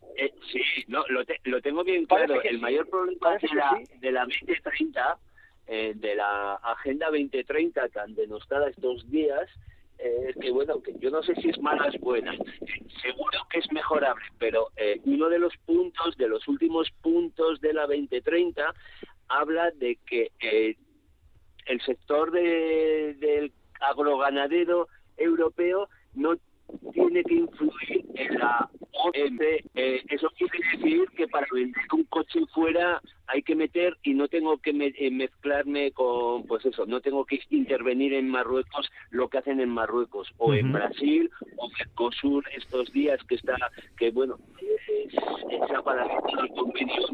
sí, no, lo, lo, tengo bien claro. El mayor problema de la, de la 2030, eh, de la Agenda 2030 tan denostada estos días, es que bueno, que yo no sé si es mala o es buena, seguro que es mejorable, pero eh, uno de los puntos, de los últimos puntos de la 2030, habla de que eh, el sector de, del agroganadero europeo no tiene que influir en la OMC. Eh, eso quiere decir que para vender un coche fuera hay que meter y no tengo que eh, mezclarme con, pues eso, no tengo que intervenir en Marruecos lo que hacen en Marruecos o en Brasil o Mercosur estos días que está, que bueno, esa para el convenio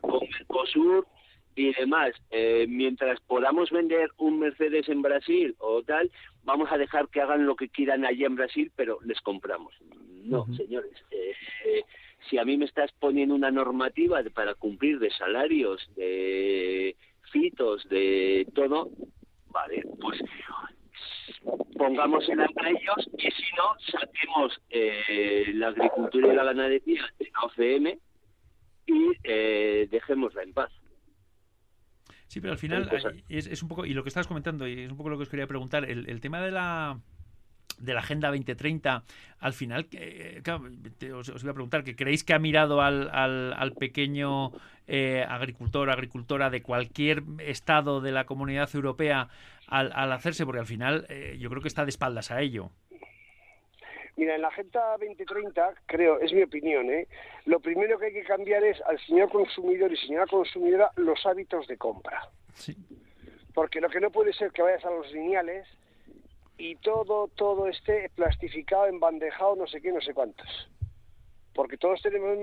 con Mercosur y demás, eh, mientras podamos vender un Mercedes en Brasil o tal, vamos a dejar que hagan lo que quieran allí en Brasil, pero les compramos. No, señores. Eh, si a mí me estás poniendo una normativa para cumplir de salarios, de fitos, de todo, vale, pues pongamos en alta ellos y si no, saquemos eh, la agricultura y la ganadería de la OCM y eh, dejémosla en paz. Sí, pero al final es, un poco, y lo que estabas comentando, y es un poco lo que os quería preguntar, el, tema de la de la Agenda 2030, al final, os, voy a preguntar, que creéis que ha mirado al, al, pequeño eh, agricultor, agricultora de cualquier estado de la comunidad europea al, al hacerse? Porque al final eh, yo creo que está de espaldas a ello. Mira, en la Agenda 2030, creo, es mi opinión, ¿eh? lo primero que hay que cambiar es al señor consumidor y señora consumidora los hábitos de compra. Sí. Porque lo que no puede ser que vayas a los lineales y todo, todo esté plastificado, embandejado, no sé qué, no sé cuántos. Porque todos tenemos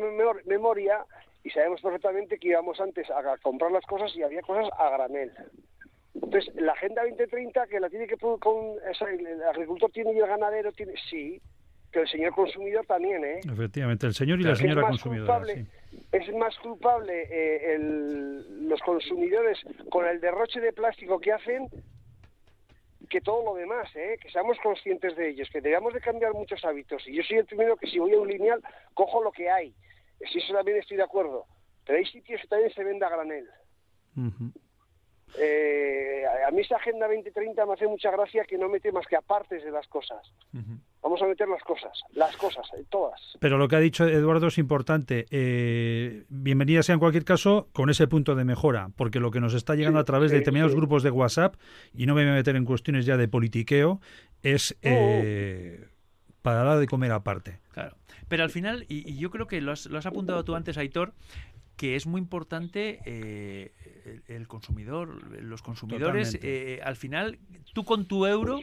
memoria y sabemos perfectamente que íbamos antes a comprar las cosas y había cosas a granel. Entonces, la Agenda 2030, que la tiene que con, el agricultor tiene y el ganadero tiene, sí, que el señor consumidor también, ¿eh? Efectivamente, el señor y la señora consumidora. Es más culpable eh, los consumidores con el derroche de plástico que hacen que todo lo demás, ¿eh? que seamos conscientes de ellos, que debemos de cambiar muchos hábitos. Y yo soy el primero que si voy a un lineal, cojo lo que hay. Si eso también estoy de acuerdo. Pero hay sitios que también se vende a granel. Eh, a mí esa Agenda 2030 me hace mucha gracia que no mete más que apartes de las cosas. Vamos a meter las cosas, las cosas, eh, todas. Pero lo que ha dicho Eduardo es importante. Eh, bienvenida sea en cualquier caso con ese punto de mejora, porque lo que nos está llegando a través de determinados grupos de WhatsApp, y no me voy a meter en cuestiones ya de politiqueo, es eh, para dar de comer aparte. Claro. Pero al final, y, yo creo que lo has, lo has apuntado tú antes, Aitor, que es muy importante eh, el, consumidor, los consumidores. Eh, al final, tú con tu euro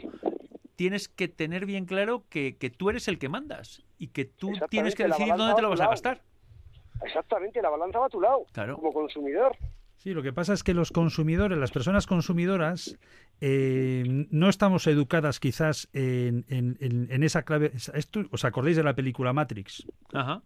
tienes que tener bien claro que, tú eres el que mandas y que tú tienes que decidir dónde te lo vas a gastar. Exactamente, la balanza va a tu lado, como consumidor. Sí, lo que pasa es que los consumidores, las personas consumidoras, eh, no estamos educadas quizás en, en, en, esa clave. Esto, ¿Os acordáis de la película Matrix? Ajá.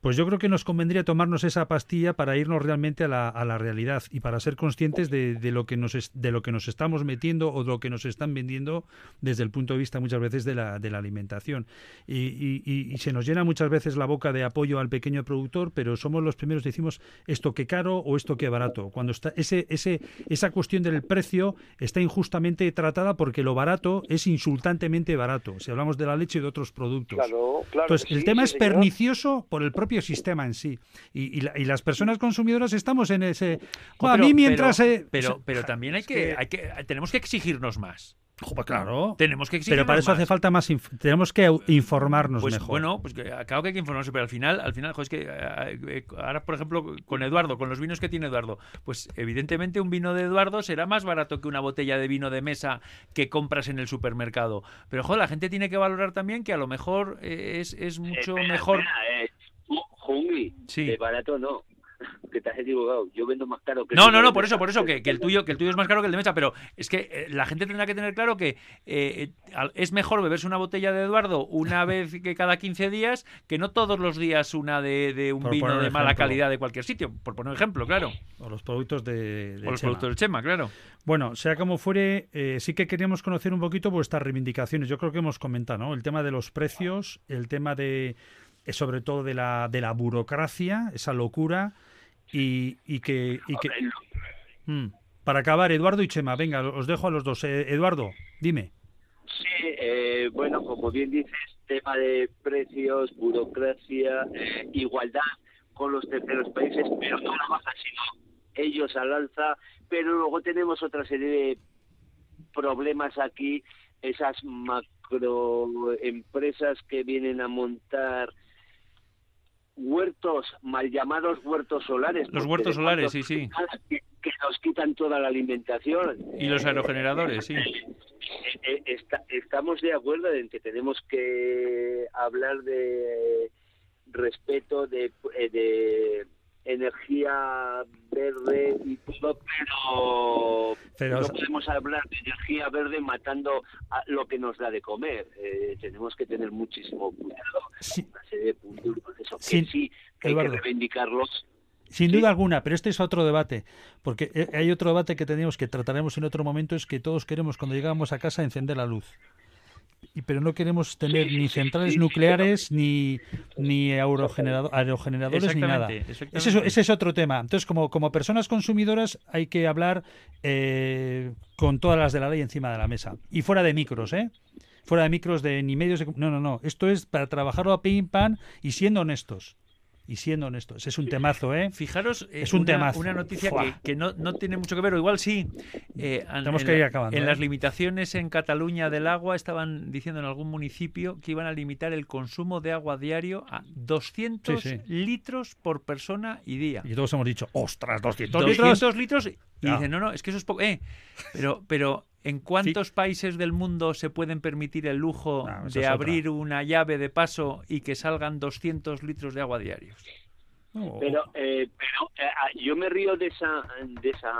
Pues yo creo que nos convendría tomarnos esa pastilla para irnos realmente a la, a la realidad y para ser conscientes de, de, lo que nos de lo que nos estamos metiendo o de lo que nos están vendiendo desde el punto de vista muchas veces de la, de la alimentación. Y, y, se nos llena muchas veces la boca de apoyo al pequeño productor, pero somos los primeros que decimos esto que caro o esto que barato. Cuando está ese, ese, esa cuestión del precio está injustamente tratada porque lo barato es insultantemente barato. Si hablamos de la leche y de otros productos. Claro, claro Entonces, el tema es pernicioso por el propio propio sistema en sí. Y, y, las personas consumidoras estamos en ese... a mí mientras... Pero, pero, también hay que, hay que... Tenemos que exigirnos más. claro. Tenemos que exigir Pero para eso hace falta más. tenemos que informarnos pues, mejor. Bueno, pues claro que hay que informarse, pero al final, al final, es que eh, eh, ahora, por ejemplo, con Eduardo, con los vinos que tiene Eduardo, pues evidentemente un vino de Eduardo será más barato que una botella de vino de mesa que compras en el supermercado. Pero, joder, la gente tiene que valorar también que a lo mejor eh, es, es mucho mejor. Sí. de barato no que te has equivocado. Yo vendo más caro que No, no, no, por eso, por eso, que, el tuyo, que el tuyo es más caro que el de mesa, pero es que eh, la gente tendrá que tener claro que eh, es mejor beberse una botella de Eduardo una vez que cada 15 días que no todos los días una de, un vino de mala calidad de cualquier sitio, por poner un ejemplo, claro. O los productos de, o los productos del Chema, claro. Bueno, sea como fuere, eh, sí que queríamos conocer un poquito vuestras reivindicaciones. Yo creo que hemos comentado, ¿no? El tema de los precios, el tema de sobre todo de la, de la burocracia, esa locura, y, y que... Y que mm. Para acabar, Eduardo y Chema, venga, os dejo a los dos. Eh, Eduardo, dime. Sí, eh, bueno, como bien dices, tema de precios, burocracia, eh, igualdad con los terceros países, pero no la baja, sino ellos al alza, pero luego tenemos otra serie de problemas aquí, esas macroempresas que vienen a montar huertos, mal llamados huertos solares. Los huertos solares, sí, sí. Que, nos quitan toda la alimentación. Y los aerogeneradores, sí. Eh, eh, eh, estamos de acuerdo en que tenemos que hablar de respeto, de, de energía verde y todo, pero, no podemos hablar de energía verde matando a lo que nos da de comer. Eh, tenemos que tener muchísimo cuidado. Sí. Una serie de puntos, eso, que sí, que hay que reivindicarlos. Sin duda alguna, pero este es otro debate, porque eh, hay otro debate que tenemos que trataremos en otro momento, es que todos queremos cuando llegamos a casa encender la luz y pero no queremos tener ni centrales nucleares ni ni aerogeneradores ni nada. Ese es, otro tema. Entonces, como, como personas consumidoras hay que hablar eh, con todas las de la ley encima de la mesa. Y fuera de micros, ¿eh? Fuera de micros de ni medios de... No, no, no. Esto es para trabajarlo a pim pam y siendo honestos y siendo honestos, es un temazo, ¿eh? Fijaros, eh, es un una, temazo. una noticia que, no, tiene mucho que ver, o igual sí. Eh, Tenemos que ir acabando. En ¿eh? las limitaciones en Cataluña del agua estaban diciendo en algún municipio que iban a limitar el consumo de agua diario a 200 litros por persona y día. Y todos hemos dicho, ostras, 200, 200 litros. Y dicen, no, no, es que eso es poco. Eh, pero, pero ¿En cuántos países del mundo se pueden permitir el lujo de abrir una llave de paso y que salgan 200 litros de agua diarios? Pero, eh, pero eh, ah, yo me río de esa, de esa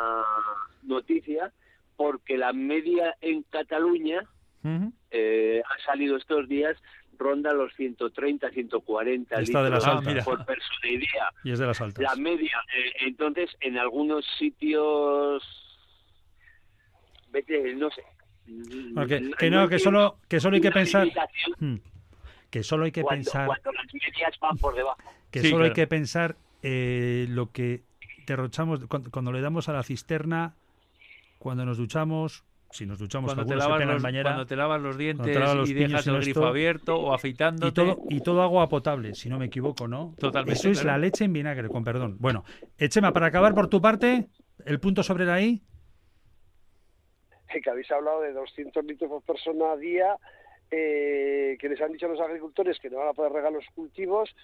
noticia porque la media en Cataluña eh, ha salido estos días ronda los 130, 140 litros de las por persona y día. Y es de las altas. La media. entonces, en algunos sitios no sé. que, no, que solo, que solo hay que pensar. Hmm. que solo hay que pensar. Que solo hay que pensar eh, lo que derrochamos cuando, le damos a la cisterna, cuando nos duchamos, si nos duchamos cuando te, lavas los, cuando te lavas los dientes y dejas el grifo abierto o afeitándote. Y todo, y todo agua potable, si no me equivoco, ¿no? Totalmente. Eso es la leche en vinagre, con perdón. Bueno, Echema, para acabar por tu parte, el punto sobre la I que habéis hablado de 200 litros por persona a día, eh, que les han dicho a los agricultores que no van a poder regar los cultivos,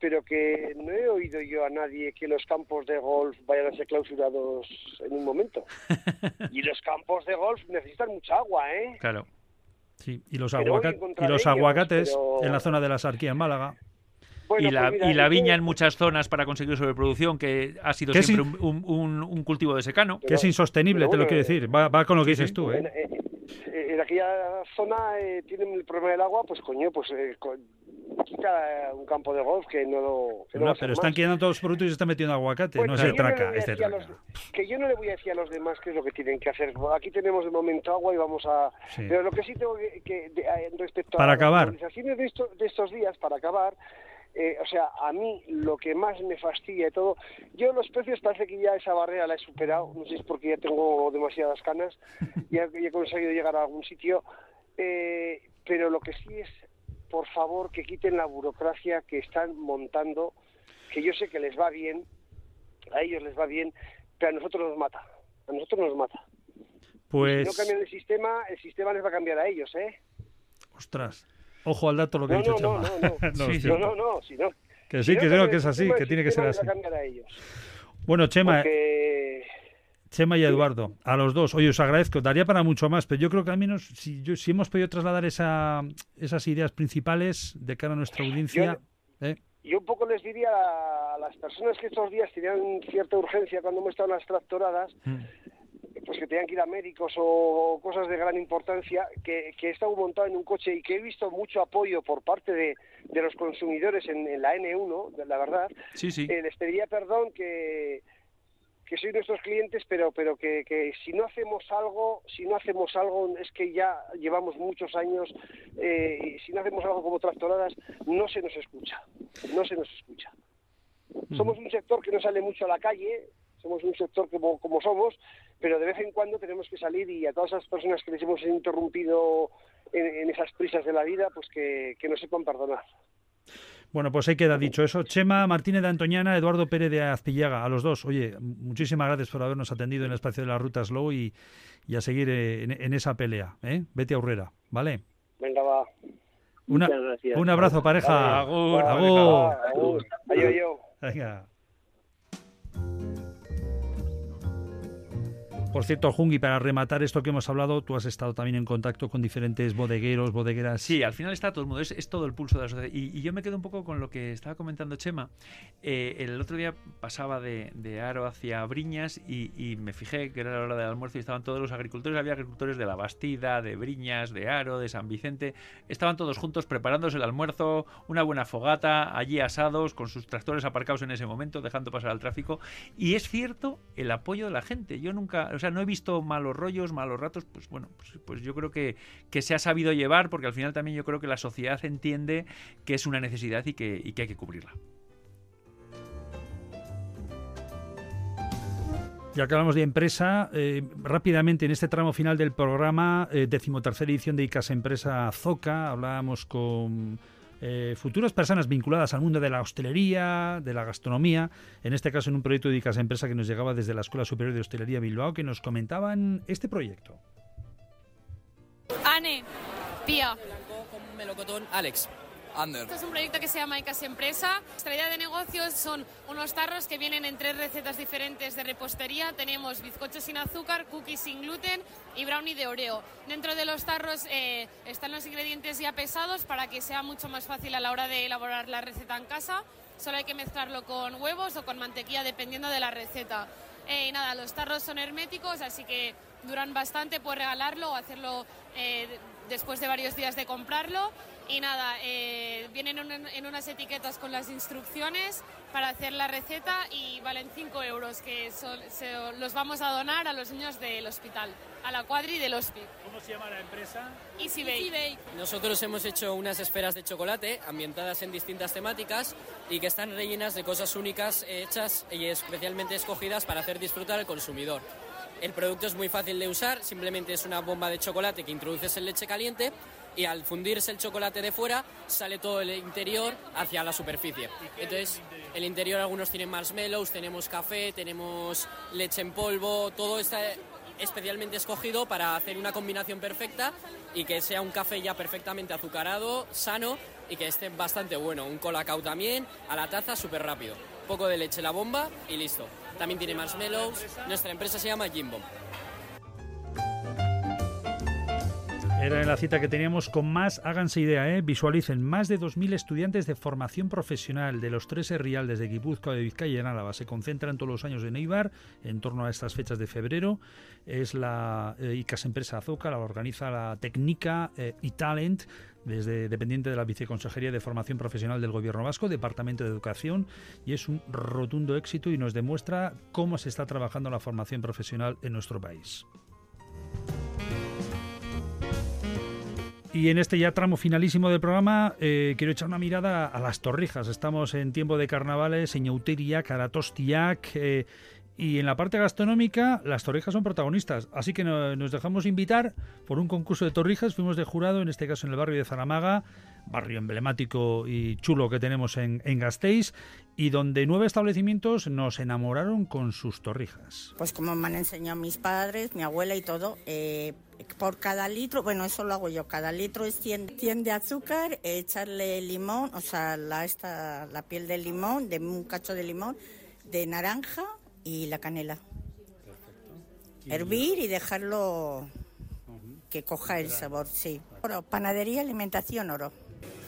pero que no he oído yo a nadie que los campos de golf vayan a ser clausurados en un momento. y los campos de golf necesitan mucha agua, ¿eh? Claro. Sí, y los, y los aguacates en la zona de la Sarquía en Málaga y la, pues y la viña en muchas zonas para conseguir sobreproducción, que ha sido siempre un, un, cultivo de secano. que es insostenible, te lo quiero decir. Va, va con lo que dices tú, ¿eh? En, aquella zona eh, tienen el problema del agua, pues coño, pues eh, quita un campo de golf que no lo. no, pero están quedando todos los productos y se están metiendo aguacate, no es el traca, este que yo no le voy a decir a los demás qué es lo que tienen que hacer. Aquí tenemos de momento agua y vamos a. Pero lo que sí tengo que. respecto para a acabar. las de, de estos días, para acabar eh, o sea, a mí lo que más me fastidia y todo, yo los precios parece que ya esa barrera la he superado, no sé si es porque ya tengo demasiadas canas, ya, ya he conseguido llegar a algún sitio, eh, pero lo que sí es, por favor, que quiten la burocracia que están montando, que yo sé que les va bien, a ellos les va bien, pero a nosotros nos mata, a nosotros nos mata. Pues... si no cambian el sistema, el sistema les va a cambiar a ellos, ¿eh? Ostras. Ojo al dato lo que ha dicho no, Chema. No, no, no, no, no, si no, Que sí, que creo que es así, que tiene que ser así. Bueno, Chema, Chema y Eduardo, a los dos, oye, os agradezco, daría para mucho más, pero yo creo que al menos si, yo, si hemos podido trasladar esa, esas ideas principales de cara a nuestra audiencia. Yo, ¿eh? un poco les diría a las personas que estos días tenían cierta urgencia cuando hemos estado las tractoradas, mm pues que tenían que ir a médicos o cosas de gran importancia, que, que he estado montado en un coche y que he visto mucho apoyo por parte de, de los consumidores en, la N1, la verdad. Sí, sí. Eh, les pediría perdón que que soy nuestros clientes, pero pero que, que, si no hacemos algo, si no hacemos algo, es que ya llevamos muchos años, eh, y si no hacemos algo como tractoradas, no se nos escucha, no se nos escucha. Somos un sector que no sale mucho a la calle, somos un sector como, como somos, pero de vez en cuando tenemos que salir y a todas esas personas que les hemos interrumpido en, en esas prisas de la vida, pues que, que nos sepan perdonar. Bueno, pues ahí queda dicho eso. Chema Martínez de Antoñana, Eduardo Pérez de Azpillaga, a los dos. Oye, muchísimas gracias por habernos atendido en el espacio de la ruta Slow y, y a seguir eh, en, esa pelea. ¿eh? Vete a Urrera, ¿vale? Venga, va. Una, un abrazo, pareja. Agur. Agur. Agur. Agur. Venga. Por cierto, Jungi, para rematar esto que hemos hablado, tú has estado también en contacto con diferentes bodegueros, bodegueras. Sí, al final está todo el mundo, es, todo el pulso de la sociedad. Y, yo me quedo un poco con lo que estaba comentando Chema. Eh, el otro día pasaba de, Aro hacia Briñas y, me fijé que era la hora del almuerzo y estaban todos los agricultores. Había agricultores de La Bastida, de Briñas, de Aro, de San Vicente. Estaban todos juntos preparándose el almuerzo, una buena fogata, allí asados, con sus tractores aparcados en ese momento, dejando pasar al tráfico. Y es cierto el apoyo de la gente. Yo nunca sea, no he visto malos rollos, malos ratos, pues bueno, pues, pues, yo creo que, que, se ha sabido llevar, porque al final también yo creo que la sociedad entiende que es una necesidad y que, hay que cubrirla. Ya que hablamos de empresa, eh, rápidamente en este tramo final del programa, eh, decimotercera edición de ICAS Empresa Zoca, hablábamos con eh, futuras personas vinculadas al mundo de la hostelería, de la gastronomía, en este caso en un proyecto de Casa Empresa que nos llegaba desde la Escuela Superior de Hostelería Bilbao, que nos comentaban este proyecto. Ane, Pía. melocotón, Alex. Esto es un proyecto que se llama ICAS Empresa. Nuestra idea de negocios son unos tarros que vienen en tres recetas diferentes de repostería. Tenemos bizcochos sin azúcar, cookies sin gluten y brownie de Oreo. Dentro de los tarros eh, están los ingredientes ya pesados para que sea mucho más fácil a la hora de elaborar la receta en casa. Solo hay que mezclarlo con huevos o con mantequilla dependiendo de la receta. Eh, y nada, los tarros son herméticos, así que duran bastante. Puedes regalarlo o hacerlo eh, después de varios días de comprarlo. Y nada, eh, vienen en unas etiquetas con las instrucciones para hacer la receta y valen 5 euros que los vamos a donar a los niños del hospital, a la cuadri del hospital. ¿Cómo se llama la empresa? Easy Bake. Nosotros hemos hecho unas esferas de chocolate ambientadas en distintas temáticas y que están rellenas de cosas únicas hechas y especialmente escogidas para hacer disfrutar al consumidor. El producto es muy fácil de usar, simplemente es una bomba de chocolate que introduces en leche caliente y al fundirse el chocolate de fuera sale todo el interior hacia la superficie. Entonces, el interior algunos tienen marshmallows, tenemos café, tenemos leche en polvo, todo está especialmente escogido para hacer una combinación perfecta y que sea un café ya perfectamente azucarado, sano y que esté bastante bueno. Un colacao también, a la taza súper rápido. poco de leche, la bomba y listo. También tiene marshmallows. Nuestra empresa se llama Jimbo. Era la cita que teníamos con más, háganse idea, ¿eh? visualicen, más de 2.000 estudiantes de formación profesional de los tres Rialdes de Guipúzcoa, de Vizcaya y en Álava. Se concentran todos los años en Eibar, en torno a estas fechas de febrero. Es la eh, ICAS Empresa Azoka, la organiza la Técnica eh, y Talent, desde dependiente de la Viceconsejería de Formación Profesional del Gobierno Vasco, Departamento de Educación, y es un rotundo éxito y nos demuestra cómo se está trabajando la formación profesional en nuestro país. Y en este ya tramo finalísimo del programa, eh, quiero echar una mirada a las torrijas. Estamos en tiempo de carnavales, en Caratostiac, eh, y en la parte gastronómica, las torrijas son protagonistas. Así que nos dejamos invitar por un concurso de torrijas. Fuimos de jurado, en este caso en el barrio de Zaramaga. barrio emblemático y chulo que tenemos en, en Gasteiz y donde nueve establecimientos nos enamoraron con sus torrijas. Pues como me han enseñado mis padres, mi abuela y todo, eh, por cada litro, bueno, eso lo hago yo, cada litro es 100, de azúcar, echarle limón, o sea, la, esta, la piel de limón, de un cacho de limón, de naranja y la canela. Hervir y dejarlo que coja el sabor, sí. Oro, panadería, alimentación, oro.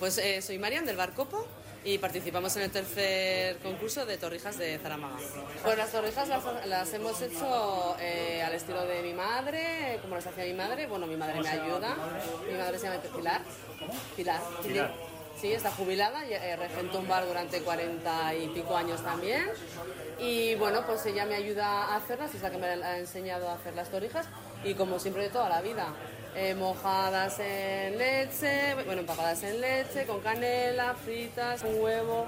Pues eh, soy Marian del Barcopo y participamos en el tercer concurso de torrijas de Zaramaga. Pues las torrijas las, hemos hecho eh, al estilo de mi madre, como las hacía mi madre. Bueno, mi madre me ayuda. Mi madre se llama Pilar. Pilar. Pilar. Sí, está jubilada, eh, regentó un bar durante cuarenta y pico años también. Y bueno, pues ella me ayuda a hacerlas, es la que me ha enseñado a hacer las torrijas y como siempre de toda la vida. Eh, mojadas en leche, bueno, empapadas en leche, con canela, fritas, un huevo.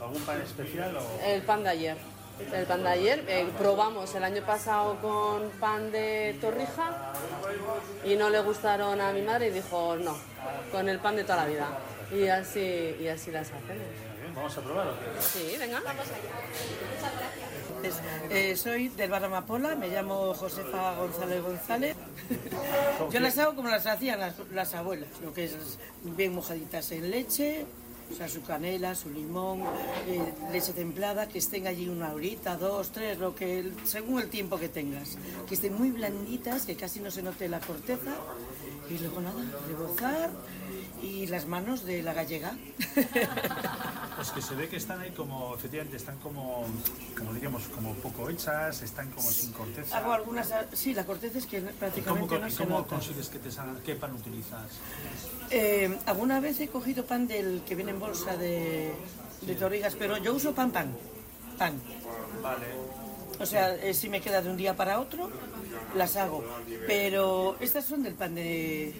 ¿Algún pan especial o...? El pan de ayer. El pan de ayer. Eh, probamos el año pasado con pan de torrija y no le gustaron a mi madre y dijo no, con el pan de toda la vida. Y así, y así las hacemos. ¿Vamos a probarlo? Sí, venga. Vamos eh, soy del Bar Amapola, me llamo Josefa González González. Yo las hago como las hacían las, abuelas, lo que es bien mojaditas en leche, o sea, su canela, su limón, eh, leche templada, que estén allí una horita, dos, tres, lo que según el tiempo que tengas. Que estén muy blanditas, que casi no se note la corteza. Y luego nada, rebozar y las manos de la gallega. Pues que se ve que están ahí como, efectivamente, están como, como diríamos, como poco hechas, están como sin corteza. Hago algunas, sí, la corteza es que prácticamente cómo, no se ¿Cómo consigues que te salgan? ¿Qué pan utilizas? Eh, alguna vez he cogido pan del que viene en bolsa de, de torrigas, pero yo uso pan pan, pan. Vale. O sea, eh, si me queda de un día para otro, las hago. Pero estas son del pan de,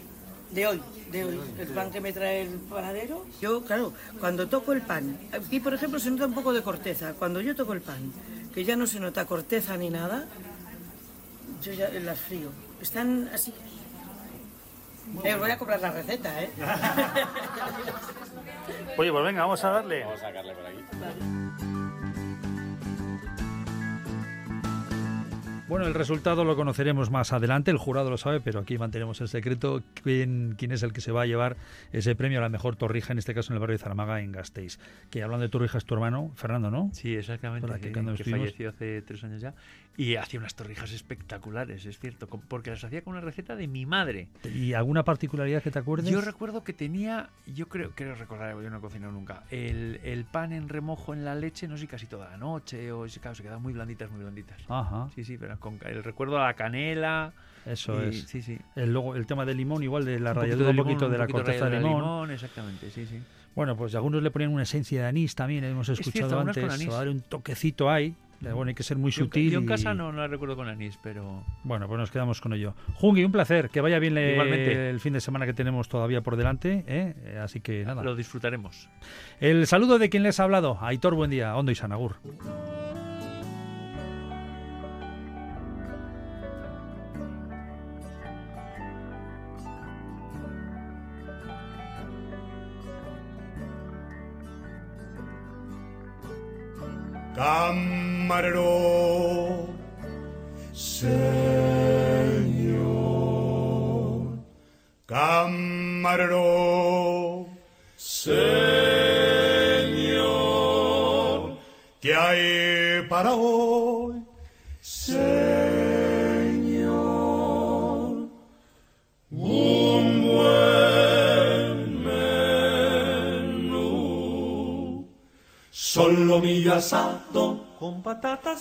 de hoy, de hoy, el pan que me trae el panadero. Yo, claro, cuando toco el pan, aquí por ejemplo se nota un poco de corteza. Cuando yo toco el pan, que ya no se nota corteza ni nada, yo ya las frío. Están así. Eh, voy a comprar la receta, ¿eh? Oye, pues venga, vamos a darle. Vamos a sacarle por aquí. Bueno, el resultado lo conoceremos más adelante, el jurado lo sabe, pero aquí mantenemos el secreto quién, quién es el que se va a llevar ese premio a la mejor torrija, en este caso en el barrio de Zaramaga, en Gasteiz. Que hablando de torrijas, tu hermano, Fernando, ¿no? Sí, exactamente, que, que falleció hace tres años ya. Y hacía unas torrijas espectaculares, es cierto, porque las hacía con una receta de mi madre. ¿Y alguna particularidad que te acuerdes? Yo recuerdo que tenía, yo creo, creo recordar, yo no he cocinado nunca, el, el, pan en remojo en la leche, no sé, casi toda la noche, o claro, se quedaban muy blanditas, muy blanditas. Ajá. Sí, sí, pero con el recuerdo a la canela. Eso es. Sí, sí. El, luego, el tema del limón, igual de la ralladura un poquito de la corteza de limón. limón. Exactamente, sí, sí. Bueno, pues algunos le ponían una esencia de anís también, hemos escuchado antes, o darle un toquecito ahí. Bueno, hay que ser muy sutil. Yo en casa no, no la recuerdo con anís, pero... Bueno, pues nos quedamos con ello. Jungi, un placer. Que vaya bien el fin de semana que tenemos todavía por delante. ¿eh? Así que nada. Lo disfrutaremos. El saludo de quien les ha hablado. Aitor, buen día. Hondo y Sanagur. Marero.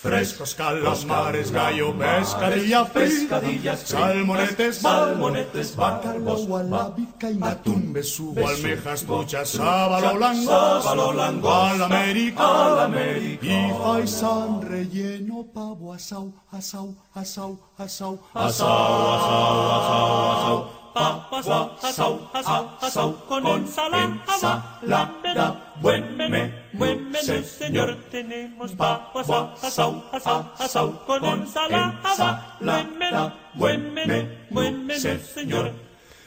Frescos calamares, gallo, pescadilla, pescadillas, salmonetes, salmonetes, bacalbos, gualabica y atún, besugo, almejas, truchas, sábalo blanco, sábalo blanco, al América, al y faisán relleno, pavo, asau, asau, asau, asau, asau, asau, asau, asau, papas, asau, asau, asau, con ensalada, buen menú, buen menú, señor. Tenemos papas, asau, asau, asau, con ensalada, buen menú, buen menú, buen menú, señor.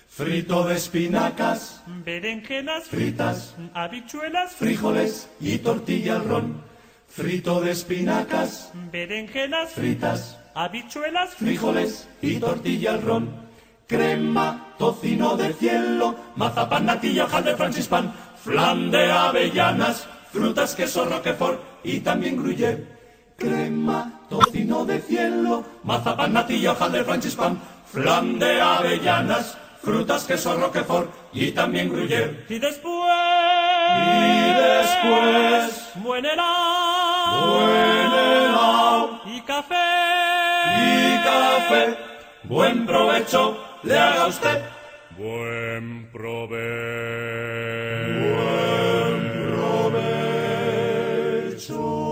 Frito de espinacas, berenjenas fritas, habichuelas, frijoles y tortilla al ron. Frito de espinacas, berenjenas fritas, habichuelas, frijoles y tortilla al ron crema, tocino de cielo, mazapán, natilla, de francispan, flan de avellanas, frutas, queso, roquefort y también gruyère. Crema, tocino de cielo, mazapán, natilla, de francispan, flan de avellanas, frutas, queso, roquefort y también gruyère. Y después... Y después... Buen helado. Buen helado. Y café. Y café. Buen provecho le haga usted. Buen provecho. joy.